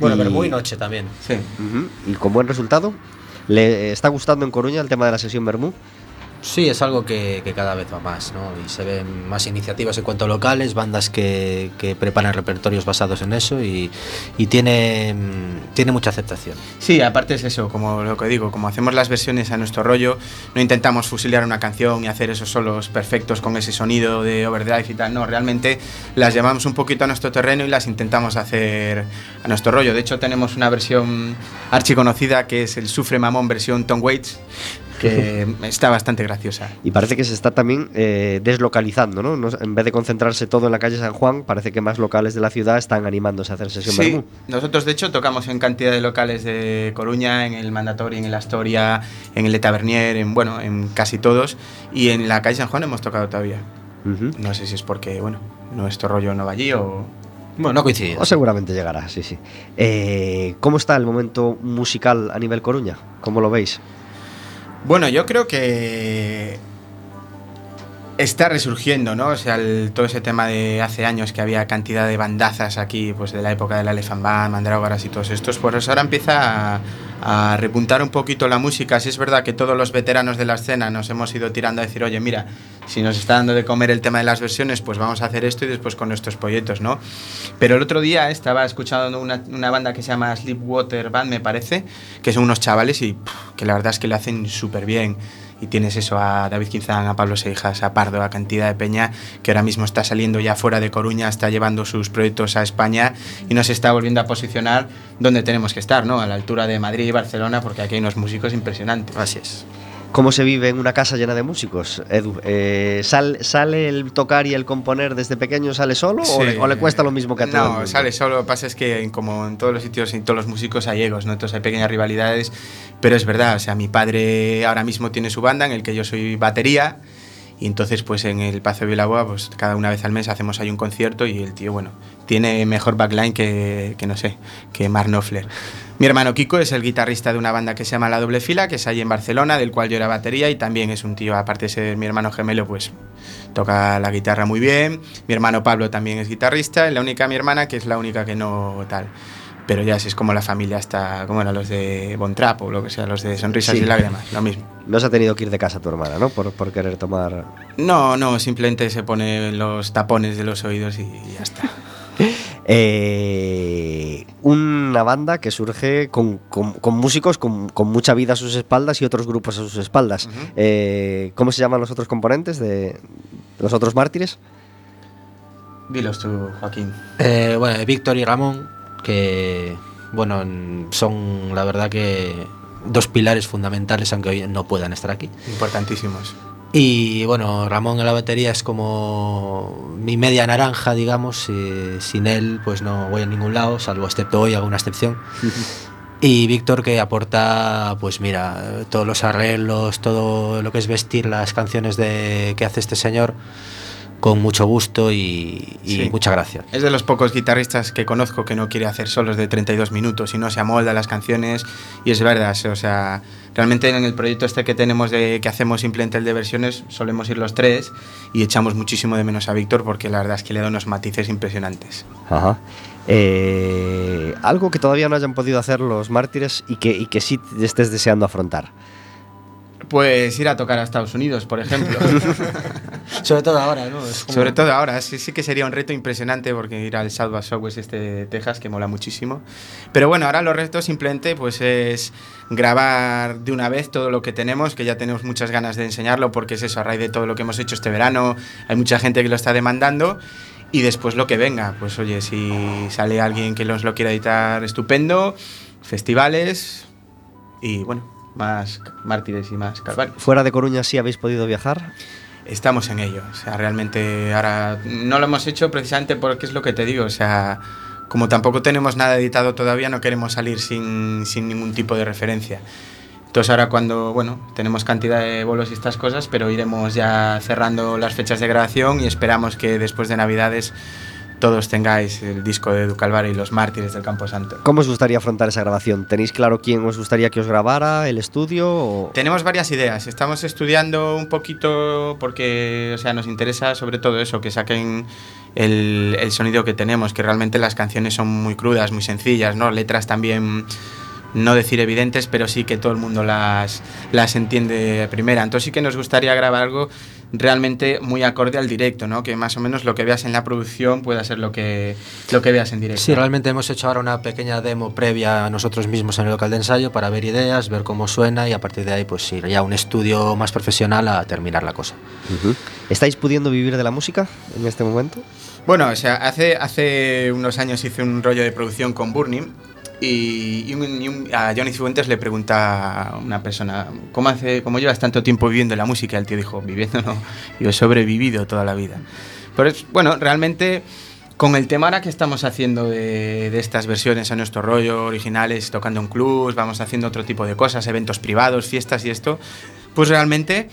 Bueno, Y- pero muy noche también. Sí. Y con buen resultado. ¿Le está gustando en Coruña el tema de la sesión Bermú? Sí, es algo que, cada vez va más, ¿no? Y se ven más iniciativas en cuanto a locales, bandas que, preparan repertorios basados en eso y, tiene, mm, tiene mucha aceptación. Sí, aparte es eso, como lo que digo, como hacemos las versiones a nuestro rollo, no intentamos fusilar una canción y hacer esos solos perfectos con ese sonido de overdrive y tal, no, realmente las llevamos un poquito a nuestro terreno y las intentamos hacer a nuestro rollo. De hecho, tenemos una versión archiconocida que es el Sufre Mamón versión Tom Waits, que está bastante graciosa. Y parece que se está también eh, deslocalizando, ¿no? No- En vez de concentrarse todo en la calle San Juan, parece que más locales de la ciudad están animándose a hacer sesión Sí, Bermú. nosotros de hecho tocamos en cantidad de locales de Coruña, en el Mandatorio, en el Astoria, en el de Tavernier, en bueno, en casi todos y en la calle San Juan hemos tocado todavía. Ujú. No sé si es porque bueno, nuestro rollo no va allí o Bueno, no coincide. O seguramente llegará, sí, sí. Eh, ¿Cómo está el momento musical a nivel Coruña? ¿Cómo lo veis? Bueno, yo creo que está resurgiendo, ¿no? O sea, todo ese tema de hace años que había cantidad de bandazas aquí, pues de la época del Elephant Band, Mandrágoras y todos estos, pues ahora empieza a, a repuntar un poquito la música. Sí es verdad que todos los veteranos de la escena nos hemos ido tirando a decir, oye, mira, si nos está dando de comer el tema de las versiones, pues vamos a hacer esto y después con nuestros proyectos, ¿no? Pero el otro día estaba escuchando una, una banda que se llama Sleepwater Band, me parece, que son unos chavales y que la verdad es que lo hacen súper bien. Y tienes eso a David Quinzán, a Pablo Seijas, a Pardo, a cantidad de peña que ahora mismo está saliendo ya fuera de Coruña, está llevando sus proyectos a España y nos está volviendo a posicionar donde tenemos que estar, ¿no? A la altura de Madrid y Barcelona, porque aquí hay unos músicos impresionantes. Así es. ¿Cómo se vive en una casa llena de músicos, Edu? Eh, ¿sal- ¿Sale el tocar y el componer desde pequeño, sale solo o, Sí. le, o le cuesta lo mismo que a todo el No, sale solo. Lo que pasa es que, en- como en todos los sitios y todos los músicos, hay egos, ¿no? Entonces hay pequeñas rivalidades. Pero es verdad, o sea, mi padre ahora mismo tiene su banda en el que yo soy batería. Y entonces, pues en el Pazo de Vilaboa, pues cada una vez al mes hacemos ahí un concierto y el tío, bueno, tiene mejor backline que, que no sé, que Mark Knopfler. Mi hermano Kiko es el guitarrista de una banda que se llama La Doble Fila, que es ahí en Barcelona, del cual yo era batería y también es un tío, aparte de ser mi hermano gemelo, pues toca la guitarra muy bien. Mi hermano Pablo también es guitarrista, y la única mi hermana que es la única que no tal. Pero ya si es como la familia está, como eran los de Bontrap o lo que sea, los de Sonrisas Sí. y Lágrimas, lo mismo. No se ha tenido que ir de casa tu hermana, ¿no? Por, por querer tomar... No, no, simplemente se pone los tapones de los oídos y ya está. Eh, una banda que surge con, con- con músicos con, con mucha vida a sus espaldas y otros grupos a sus espaldas. Eh, ¿Cómo se llaman los otros componentes de los otros mártires? Dilos tú, Joaquín. Eh, bueno, Víctor y Ramón, que bueno, son la verdad que dos pilares fundamentales, aunque hoy no puedan estar aquí. Importantísimos. Y bueno, Ramón en la batería es como mi media naranja, digamos. sin él, pues no voy a ningún lado, salvo excepto hoy, hago una excepción. Y Víctor que aporta, pues mira, todos los arreglos, todo lo que es vestir las canciones de, que hace este señor con mucho gusto y, y Sí. mucha gracia. Es de los pocos guitarristas que conozco que no quiere hacer solos de 32 minutos y no se amolda las canciones y es verdad, o sea, realmente en el proyecto este que tenemos de que hacemos simplemente el de versiones solemos ir los tres y echamos muchísimo de menos a Víctor porque la verdad es que le da unos matices impresionantes. Ajá. Eh, algo que todavía no hayan podido hacer los mártires y que, y que sí estés deseando afrontar. Pues ir a tocar a Estados Unidos, por ejemplo. Sobre todo ahora, ¿no? Como- Sobre todo ahora, sí, sí que sería un reto impresionante porque ir al South by Southwest este de Texas, que mola muchísimo. Pero bueno, ahora los retos simplemente pues es grabar de una vez todo lo que tenemos, que ya tenemos muchas ganas de enseñarlo porque es eso, a raíz de todo lo que hemos hecho este verano, hay mucha gente que lo está demandando. Y después lo que venga, pues oye, si sale alguien que nos lo quiera editar, estupendo, festivales y bueno, más mártires y más calvarios. ¿Fuera de Coruña sí habéis podido viajar? Estamos en ello. O sea, realmente ahora no lo hemos hecho precisamente porque es lo que te digo. O sea, como tampoco tenemos nada editado todavía, no queremos salir sin, sin ningún tipo de referencia. Entonces ahora cuando, bueno, tenemos cantidad de bolos y estas cosas, pero iremos ya cerrando las fechas de grabación y esperamos que después de Navidades todos tengáis el disco de Ducalvara y los mártires del Campo Santo. ¿Cómo os gustaría afrontar esa grabación? ¿Tenéis claro quién os gustaría que os grabara? ¿El estudio? O... Tenemos varias ideas. Estamos estudiando un poquito porque, o sea, nos interesa sobre todo eso, que saquen el, el sonido que tenemos, que realmente las canciones son muy crudas, muy sencillas, ¿no? Letras también no decir evidentes, pero sí que todo el mundo las, las entiende de primera. Entonces sí que nos gustaría grabar algo realmente muy acorde al directo, ¿no? Que más o menos lo que veas en la producción pueda ser lo que, lo que veas en directo. Sí, realmente hemos hecho ahora una pequeña demo previa a nosotros mismos en el local de ensayo para ver ideas, ver cómo suena y a partir de ahí pues ir ya a un estudio más profesional a terminar la cosa. ¿Estáis pudiendo vivir de la música en este momento? Bueno, o sea, hace, hace unos años hice un rollo de producción con Burning y, y un- y un- a Johnny Cifuentes le pregunta a una persona, ¿cómo, hace, ¿cómo llevas tanto tiempo viviendo la música? El tío dijo, viviendo no, yo he sobrevivido toda la vida. Pero es, bueno, realmente con el tema ahora que estamos haciendo de, de estas versiones a nuestro rollo, originales, tocando en clubs, vamos haciendo otro tipo de cosas, eventos privados, fiestas y esto, pues realmente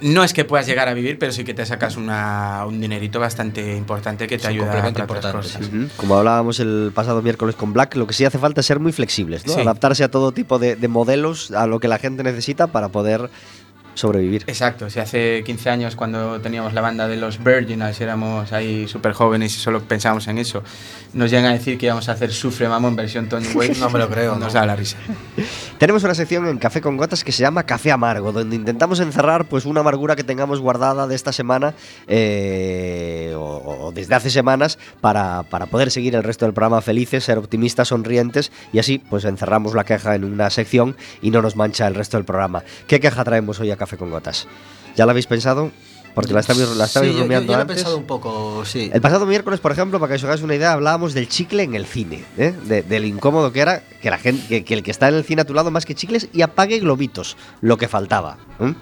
no es que puedas llegar a vivir, pero sí que te sacas una- un dinerito bastante importante que te un ayuda complemento para otras cosas. Como hablábamos el pasado miércoles con Black, lo que sí hace falta es ser muy flexibles, ¿no? Sí. adaptarse a todo tipo de, de modelos, a lo que la gente necesita para poder sobrevivir. Exacto, si hace 15 años cuando teníamos la banda de los Virginals, éramos ahí súper jóvenes y solo pensábamos en eso, nos llegan a decir que íbamos a hacer Sufre Mamón versión Tony Way, No me lo creo, nos no. da la risa. Tenemos una sección en Café con Gotas que se llama Café Amargo, donde intentamos encerrar pues una amargura que tengamos guardada de esta semana eh, o, o desde hace semanas para, para poder seguir el resto del programa felices, ser optimistas, sonrientes y así pues encerramos la queja en una sección y no nos mancha el resto del programa. ¿Qué queja traemos hoy a Café con Gotas? ¿Ya la habéis pensado? Porque la estabais, la estabais Sí, yo, rumiando yo lo he antes. pensado un poco, sí. El pasado miércoles, por ejemplo, para que os hagáis una idea, hablábamos del chicle en el cine, ¿eh? de, de lo incómodo que era que la gente, que, que el que está en el cine a tu lado más que chicles y apague globitos, lo que faltaba. ¿eh?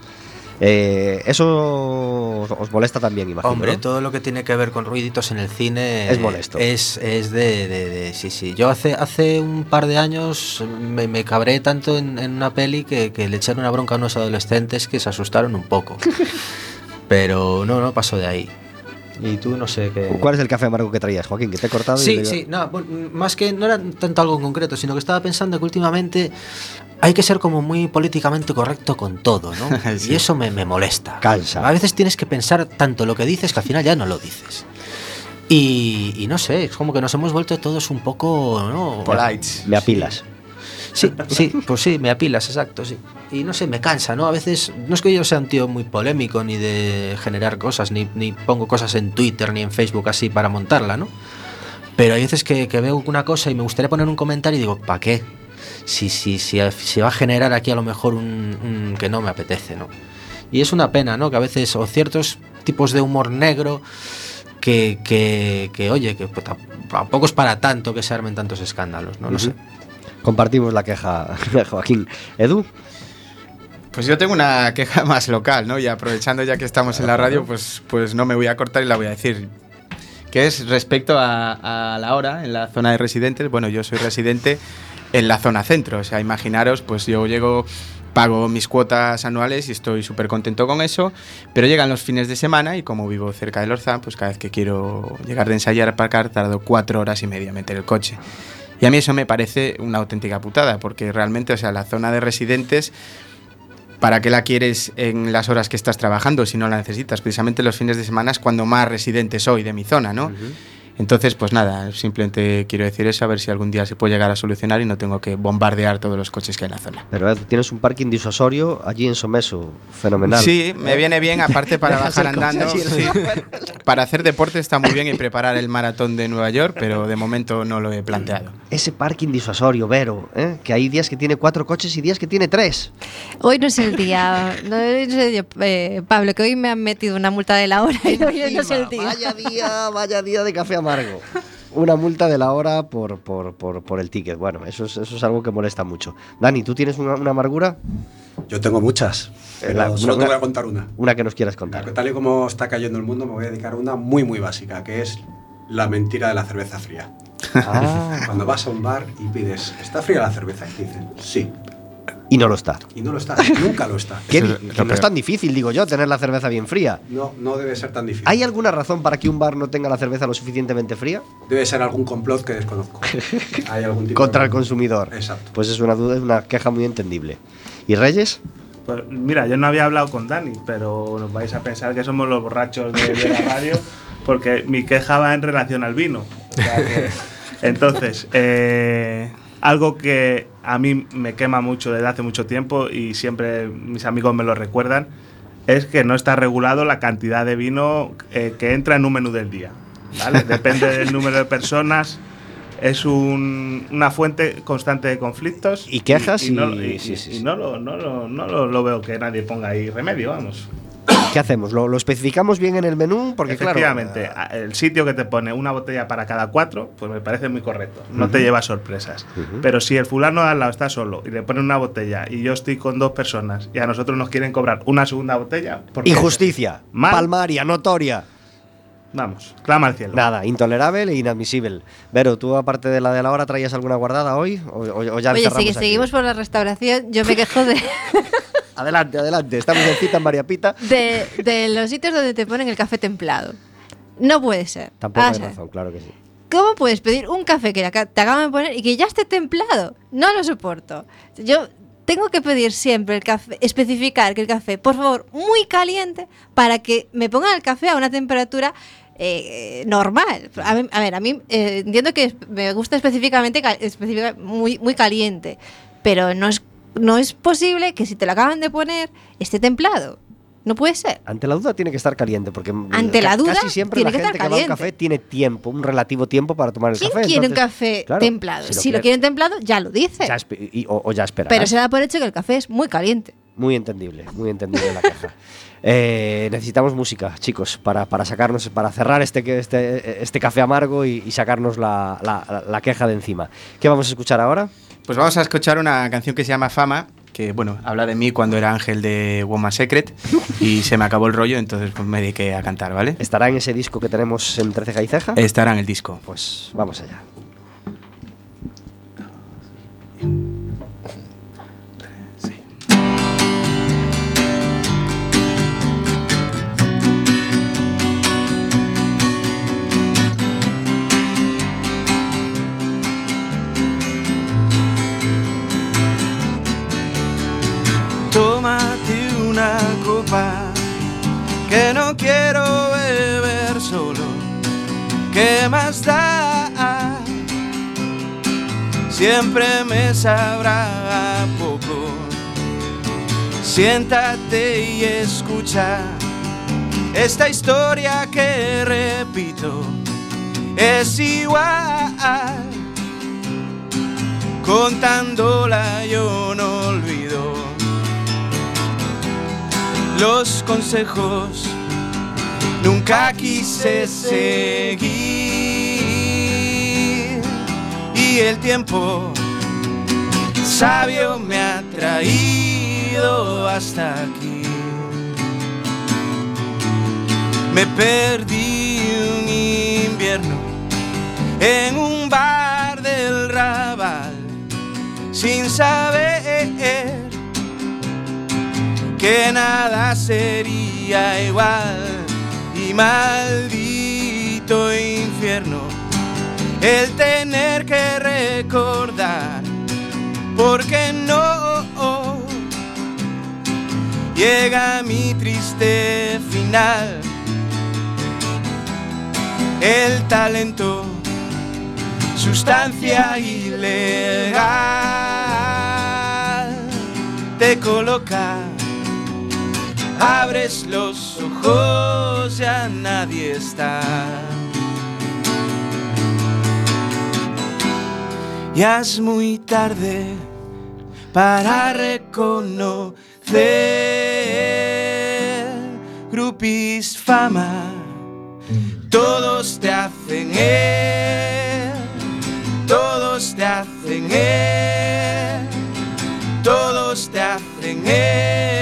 Eh, eso os, os molesta también, imagino. Hombre, ¿no? todo lo que tiene que ver con ruiditos en el cine Es molesto. Es, es de, de- de- Sí, sí. Yo hace, hace un par de años me, me cabré tanto en, en una peli que, que le echaron una bronca a unos adolescentes que se asustaron un poco. Pero no, no pasó de ahí. Y tú no sé qué. ¿Cuál es el café amargo que traías, Joaquín? Que te he cortado. y Sí, digo- sí, no, más que no era tanto algo en concreto, sino que estaba pensando que últimamente hay que ser como muy políticamente correcto con todo, ¿no? Sí. Y eso me, me molesta. Cansa. A veces tienes que pensar tanto lo que dices que al final ya no lo dices. Y, y no sé, es como que nos hemos vuelto todos un poco, ¿no? Polites. Me apilas. Sí, sí, pues sí, me apilas, exacto, sí. Y no sé, me cansa, ¿no? A veces, no es que yo sea un tío muy polémico, ni de generar cosas, ni, ni pongo cosas en Twitter, ni en Facebook así para montarla, ¿no? Pero hay veces que, que veo una cosa y me gustaría poner un comentario y digo, ¿para qué? Si, si, si, si va a generar aquí a lo mejor un, un que no me apetece, ¿no? Y es una pena, ¿no? Que a veces, o ciertos tipos de humor negro, que, que, que, oye, que pues, tam- tampoco es para tanto que se armen tantos escándalos, ¿no? No sé. Compartimos la queja, Joaquín. Edu, Pues yo tengo una queja más local, ¿no? Y aprovechando ya que estamos en la radio, pues, pues no me voy a cortar y la voy a decir. Que es respecto a, a la hora en la zona de residentes. Bueno, yo soy residente en la zona centro. O sea, imaginaros, pues yo llego, pago mis cuotas anuales y estoy súper contento con eso. Pero llegan los fines de semana y como vivo cerca del Orzán, pues cada vez que quiero llegar de ensayar a aparcar, tardo cuatro horas y media en meter el coche. Y a mí eso me parece una auténtica putada, porque realmente, o sea, la zona de residentes ¿Para qué la quieres en las horas que estás trabajando si no la necesitas? Precisamente los fines de semana es cuando más residente soy de mi zona, ¿no? Entonces, pues nada, simplemente quiero decir eso, a ver si algún día se puede llegar a solucionar y no tengo que bombardear todos los coches que hay en la zona. pero Edu, tienes un parking disuasorio allí en Someso. Fenomenal. Sí, me viene bien, aparte para bajar andando. sí. Para hacer deporte está muy bien y preparar el maratón de Nueva York, pero de momento no lo he planteado. Ese parking disuasorio, Vero, ¿eh? que hay días que tiene cuatro coches y días que tiene tres. Hoy no es el día, no es el día, eh, Pablo, que hoy me han metido una multa de la hora y hoy no es el día. Vaya día, vaya día de café amargo. Una multa de la hora por, por, por, por el ticket. Bueno, eso es, eso es algo que molesta mucho. Dani, ¿tú tienes una, una amargura? Yo tengo muchas, pero La- solo una- te voy a contar una. Una que nos quieras contar. Tal y como está cayendo el mundo, me voy a dedicar a una muy, muy básica, que es la mentira de la cerveza fría. Ah, Cuando vas a un bar y pides, ¿está fría la cerveza? Y te dicen, sí. Y no lo está. Y no lo está, nunca lo está. Di- es lo que no es tan difícil, digo yo, tener la cerveza bien fría. No, no debe ser tan difícil. ¿Hay alguna razón para que un bar no tenga la cerveza lo suficientemente fría? Debe ser algún complot que desconozco. Hay algún tipo Contra de- el consumidor. Exacto. Pues es una duda, es una queja muy entendible. ¿Y Reyes? Pues mira, yo no había hablado con Dani, pero nos vais a pensar que somos los borrachos de, de la radio, porque mi queja va en relación al vino. O sea que- entonces, eh, algo que a mí me quema mucho desde hace mucho tiempo y siempre mis amigos me lo recuerdan, es que no está regulado la cantidad de vino eh, que entra en un menú del día. ¿vale? Depende del número de personas. Es un- una fuente constante de conflictos. Y quejas y- no, sí, sí, sí. y no lo, no lo- no lo- lo veo que nadie ponga ahí remedio, vamos. ¿Qué hacemos? ¿Lo, lo especificamos bien en el menú? Porque claro, Efectivamente, a- el sitio que te pone una botella para cada cuatro, pues me parece muy correcto. No te lleva sorpresas. Pero si el fulano de al lado está solo y le ponen una botella y yo estoy con dos personas y a nosotros nos quieren cobrar una segunda botella. Injusticia, Mal. palmaria, notoria. Vamos, clama al cielo. Nada, intolerable e inadmisible. Vero, ¿tú aparte de la de la hora traías alguna guardada hoy? ¿O, o- o ya Oye, si aquí? seguimos por la restauración, yo me quejo de, Adelante, adelante. Estamos en cita en María Pita. de, de los sitios donde te ponen el café templado. No puede ser. Tampoco hay razón, claro que sí. ¿Cómo puedes pedir un café que te acaban de poner y que ya esté templado? No lo soporto. Yo tengo que pedir siempre el café, especificar que el café, por favor, muy caliente para que me pongan el café a una temperatura eh, normal. A, mí- a ver, a mí eh, entiendo que me gusta específicamente específica- muy, muy caliente, pero no es, no es posible que si te lo acaban de poner esté templado. No puede ser. Ante la duda tiene que estar caliente, porque mm, Ante la duda casi siempre tiene la que gente estar que va a un café tiene tiempo, un relativo tiempo para tomar el ¿Quién café. quiere un café claro, templado? Si lo, quieren templado, ya lo dice. ya espe- y- o, o ya esperarás. Pero se da por hecho que el café es muy caliente. Muy entendible, muy entendible la queja. Eh, necesitamos música, chicos, para, para sacarnos, para cerrar este, este, este café amargo y, y sacarnos la, la- la queja de encima. ¿Qué vamos a escuchar ahora? Pues vamos a escuchar una canción que se llama Fama, que bueno, habla de mí cuando era ángel de Woman Secret y se me acabó el rollo, entonces pues me dediqué a cantar, ¿vale? ¿Estará en ese disco que tenemos en 13 y Ceja? Estará en el disco. Pues vamos allá. Siempre me sabrá a poco. Siéntate y escucha esta historia que repito. Es igual contándola yo no olvido los consejos nunca quise seguir el tiempo sabio me ha traído hasta aquí. Me perdí un invierno en un bar del Raval sin saber que nada sería igual y maldito infierno el tener que recordar porque no llega mi triste final. El talento sustancia ilegal te coloca abres los ojos ya nadie está ya es muy tarde para reconocer grupis fama. Todos te hacen él todos te hacen él todos te hacen el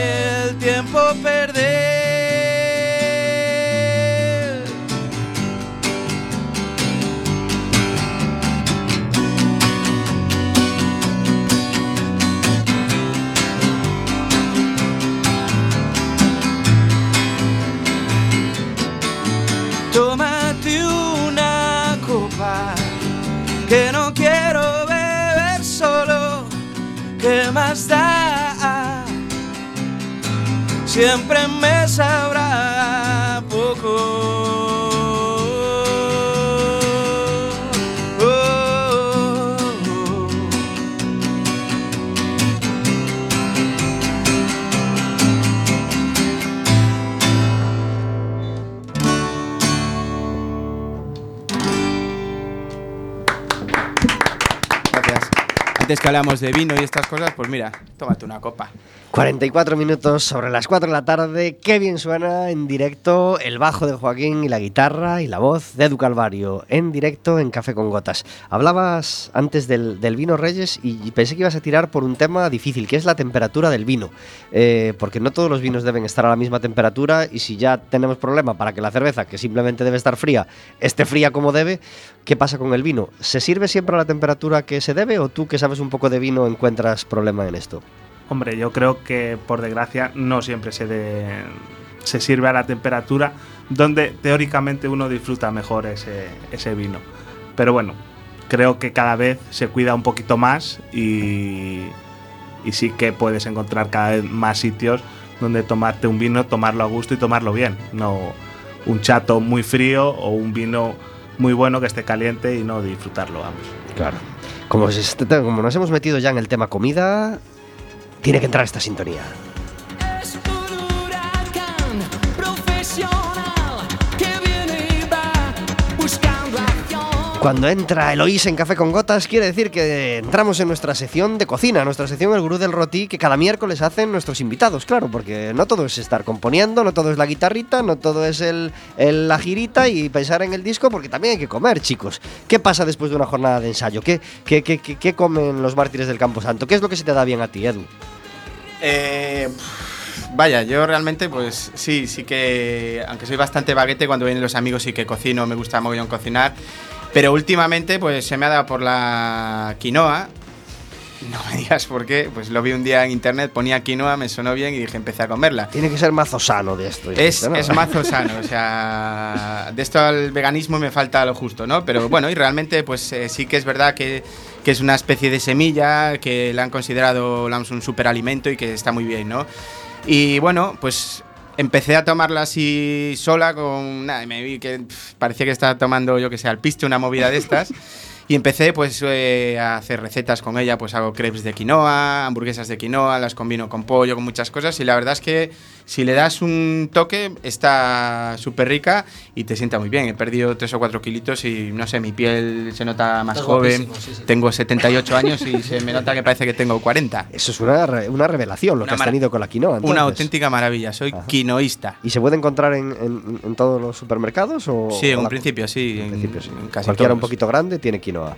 siempre me sabrá poco. Oh, Antes que hablamos de vino y estas cosas, pues mira, tómate una copa. 44 minutos sobre las 4 de la tarde. Qué bien suena en directo el bajo de Joaquín y la guitarra y la voz de Edu Calvario en directo en Café con Gotas. Hablabas antes del, vino Reyes y pensé que ibas a tirar por un tema difícil, que es la temperatura del vino. Eh, porque no todos los vinos deben estar a la misma temperatura y si ya tenemos problema para que la cerveza, que simplemente debe estar fría, esté fría como debe, ¿qué pasa con el vino? ¿Se sirve siempre a la temperatura que se debe o tú que sabes un poco de vino encuentras problema en esto? Hombre, yo creo que por desgracia no siempre se, de- se sirve a la temperatura donde teóricamente uno disfruta mejor ese, ese vino. Pero bueno, creo que cada vez se cuida un poquito más y, y sí que puedes encontrar cada vez más sitios donde tomarte un vino, tomarlo a gusto y tomarlo bien. No un chato muy frío o un vino muy bueno que esté caliente y no disfrutarlo, vamos. Claro. Como, como nos hemos metido ya en el tema comida, tiene que entrar esta sintonía. Cuando entra Eloís en Café con Gotas, quiere decir que entramos en nuestra sección de cocina, nuestra sección El Gurú del Roti, que cada miércoles hacen nuestros invitados, claro, porque no todo es estar componiendo, no todo es la guitarrita, no todo es el, el- la girita y pensar en el disco, porque también hay que comer, chicos. ¿Qué pasa después de una jornada de ensayo? ¿Qué, qué, qué, qué- qué comen los mártires del Campo Santo? ¿Qué es lo que se te da bien a ti, Edu? Eh, vaya, yo realmente, pues sí, sí que, aunque soy bastante baguete, cuando vienen los amigos sí que cocino, me gusta mogollón cocinar, pero últimamente pues se me ha dado por la quinoa. No me digas por qué, pues lo vi un día en internet, ponía quinoa, me sonó bien y dije, empecé a comerla. Tiene que ser mazo sano de esto. Es, es mazo sano, o sea, de esto al veganismo me falta lo justo, ¿no? Pero bueno, y realmente pues eh, sí que es verdad que, que es una especie de semilla que la han considerado digamos, un superalimento y que está muy bien, ¿no? Y bueno, pues empecé a tomarla así sola con nada, me vi que pf, parecía que estaba tomando, yo que sé, al piste una movida de estas. Y empecé pues eh, a hacer recetas con ella, pues hago crepes de quinoa, hamburguesas de quinoa, las combino con pollo, con muchas cosas. Y la verdad es que si le das un toque está súper rica y te sienta muy bien. He perdido 3 o 4 kilitos y no sé, mi piel se nota más Estás joven. sí, sí. Tengo 78 años y se me nota que parece que tengo 40. Eso es una, re- una revelación lo Una que has tenido con la quinoa. Una auténtica maravilla, soy Ajá. quinoísta. ¿Y se puede encontrar en, en- en todos los supermercados? O, Sí, en o un principio sí, en en, principio sí. en casi Cualquiera un todos. poquito grande tiene quinoa.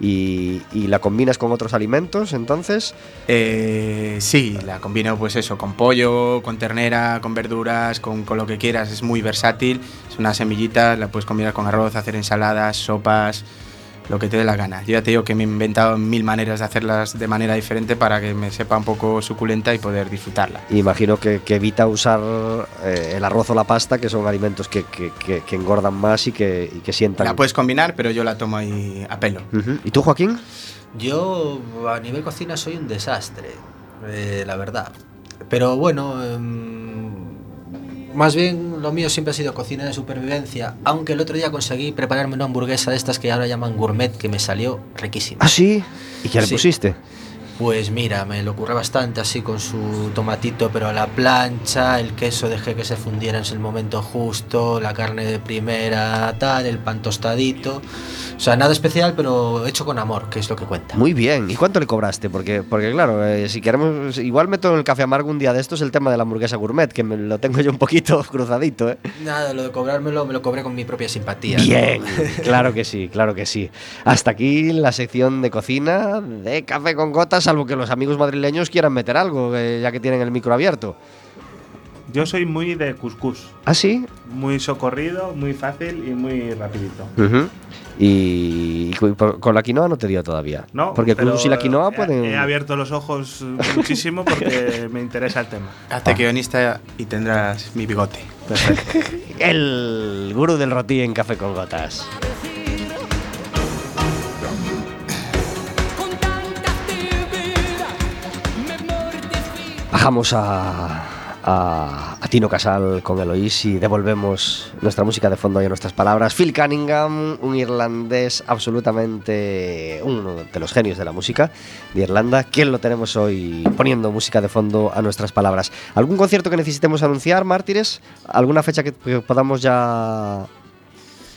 Y la combinas con otros alimentos, entonces. Eh, sí, la combino pues eso, con pollo, con ternera, con verduras, con, con lo que quieras, es muy versátil, es una semillita, la puedes combinar con arroz, hacer ensaladas, sopas, lo que te dé la gana. Yo ya te digo que me he inventado mil maneras de hacerlas de manera diferente para que me sepa un poco suculenta y poder disfrutarla. Imagino que, que evita usar eh, el arroz o la pasta, que son alimentos que, que- que- que engordan más y que, y que sientan. La puedes combinar, pero yo la tomo ahí a pelo. ¿Y tú, Joaquín? Yo a nivel cocina soy un desastre, eh, la verdad. Pero bueno, em, más bien lo mío siempre ha sido cocina de supervivencia, aunque el otro día conseguí prepararme una hamburguesa de estas que ahora llaman gourmet que me salió riquísima. ¿Ah, sí? ¿Y qué le Sí. pusiste? Pues mira, me lo ocurre bastante así con su tomatito pero a la plancha, el queso dejé que se fundiera en el momento justo, la carne de primera, tal, el pan tostadito. O sea, nada especial pero hecho con amor, que es lo que cuenta. Muy bien. ¿Y cuánto le cobraste? Porque, porque claro, eh, si queremos. Igual meto en el café amargo un día de estos el tema de la hamburguesa gourmet, que me lo tengo yo un poquito cruzadito, ¿eh? Nada, lo de cobrármelo me lo cobré con mi propia simpatía. Bien, claro que sí, claro que sí. Hasta aquí la sección de cocina de café con gotas, salvo que los amigos madrileños quieran meter algo, eh, ya que tienen el micro abierto. Yo soy muy de cuscús. ¿Ah, sí? Muy socorrido, muy fácil y muy rapidito. Y, con la quinoa no te dio todavía. No, Porque el cuscús y la quinoa he- pueden. He abierto los ojos muchísimo porque me interesa el tema. Hazte guionista y tendrás mi bigote. El gurú del roti en café con gotas. Bajamos a, a, Tino Casal con Eloís y devolvemos nuestra música de fondo y nuestras palabras. Phil Cunningham, un irlandés absolutamente uno de los genios de la música de Irlanda. ¿Quién lo tenemos hoy poniendo música de fondo a nuestras palabras? ¿Algún concierto que necesitemos anunciar, Mártires? ¿Alguna fecha que, podamos ya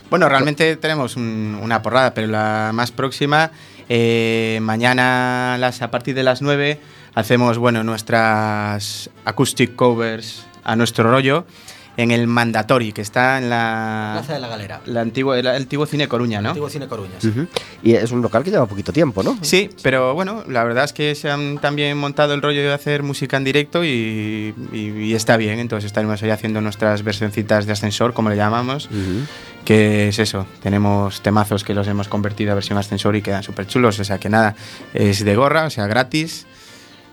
Bueno, realmente tenemos un- una porrada, pero la más próxima Eh, mañana a partir de las 9 hacemos bueno, nuestras acoustic covers a nuestro rollo en el Mandatory, que está en la... Plaza de la Galera. La antigua, el antiguo Cine Coruña, ¿no? Antiguo Cine Coruña. sí. Ujú. Y es un local que lleva poquito tiempo, ¿no? Sí, pero bueno, la verdad es que se han también montado el rollo de hacer música en directo y, y- y está bien. Entonces estaremos ahí haciendo nuestras versioncitas de ascensor, como le llamamos, Ujú. que es eso. Tenemos temazos que los hemos convertido a versión ascensor y quedan súper chulos. O sea que nada, es de gorra, o sea, gratis.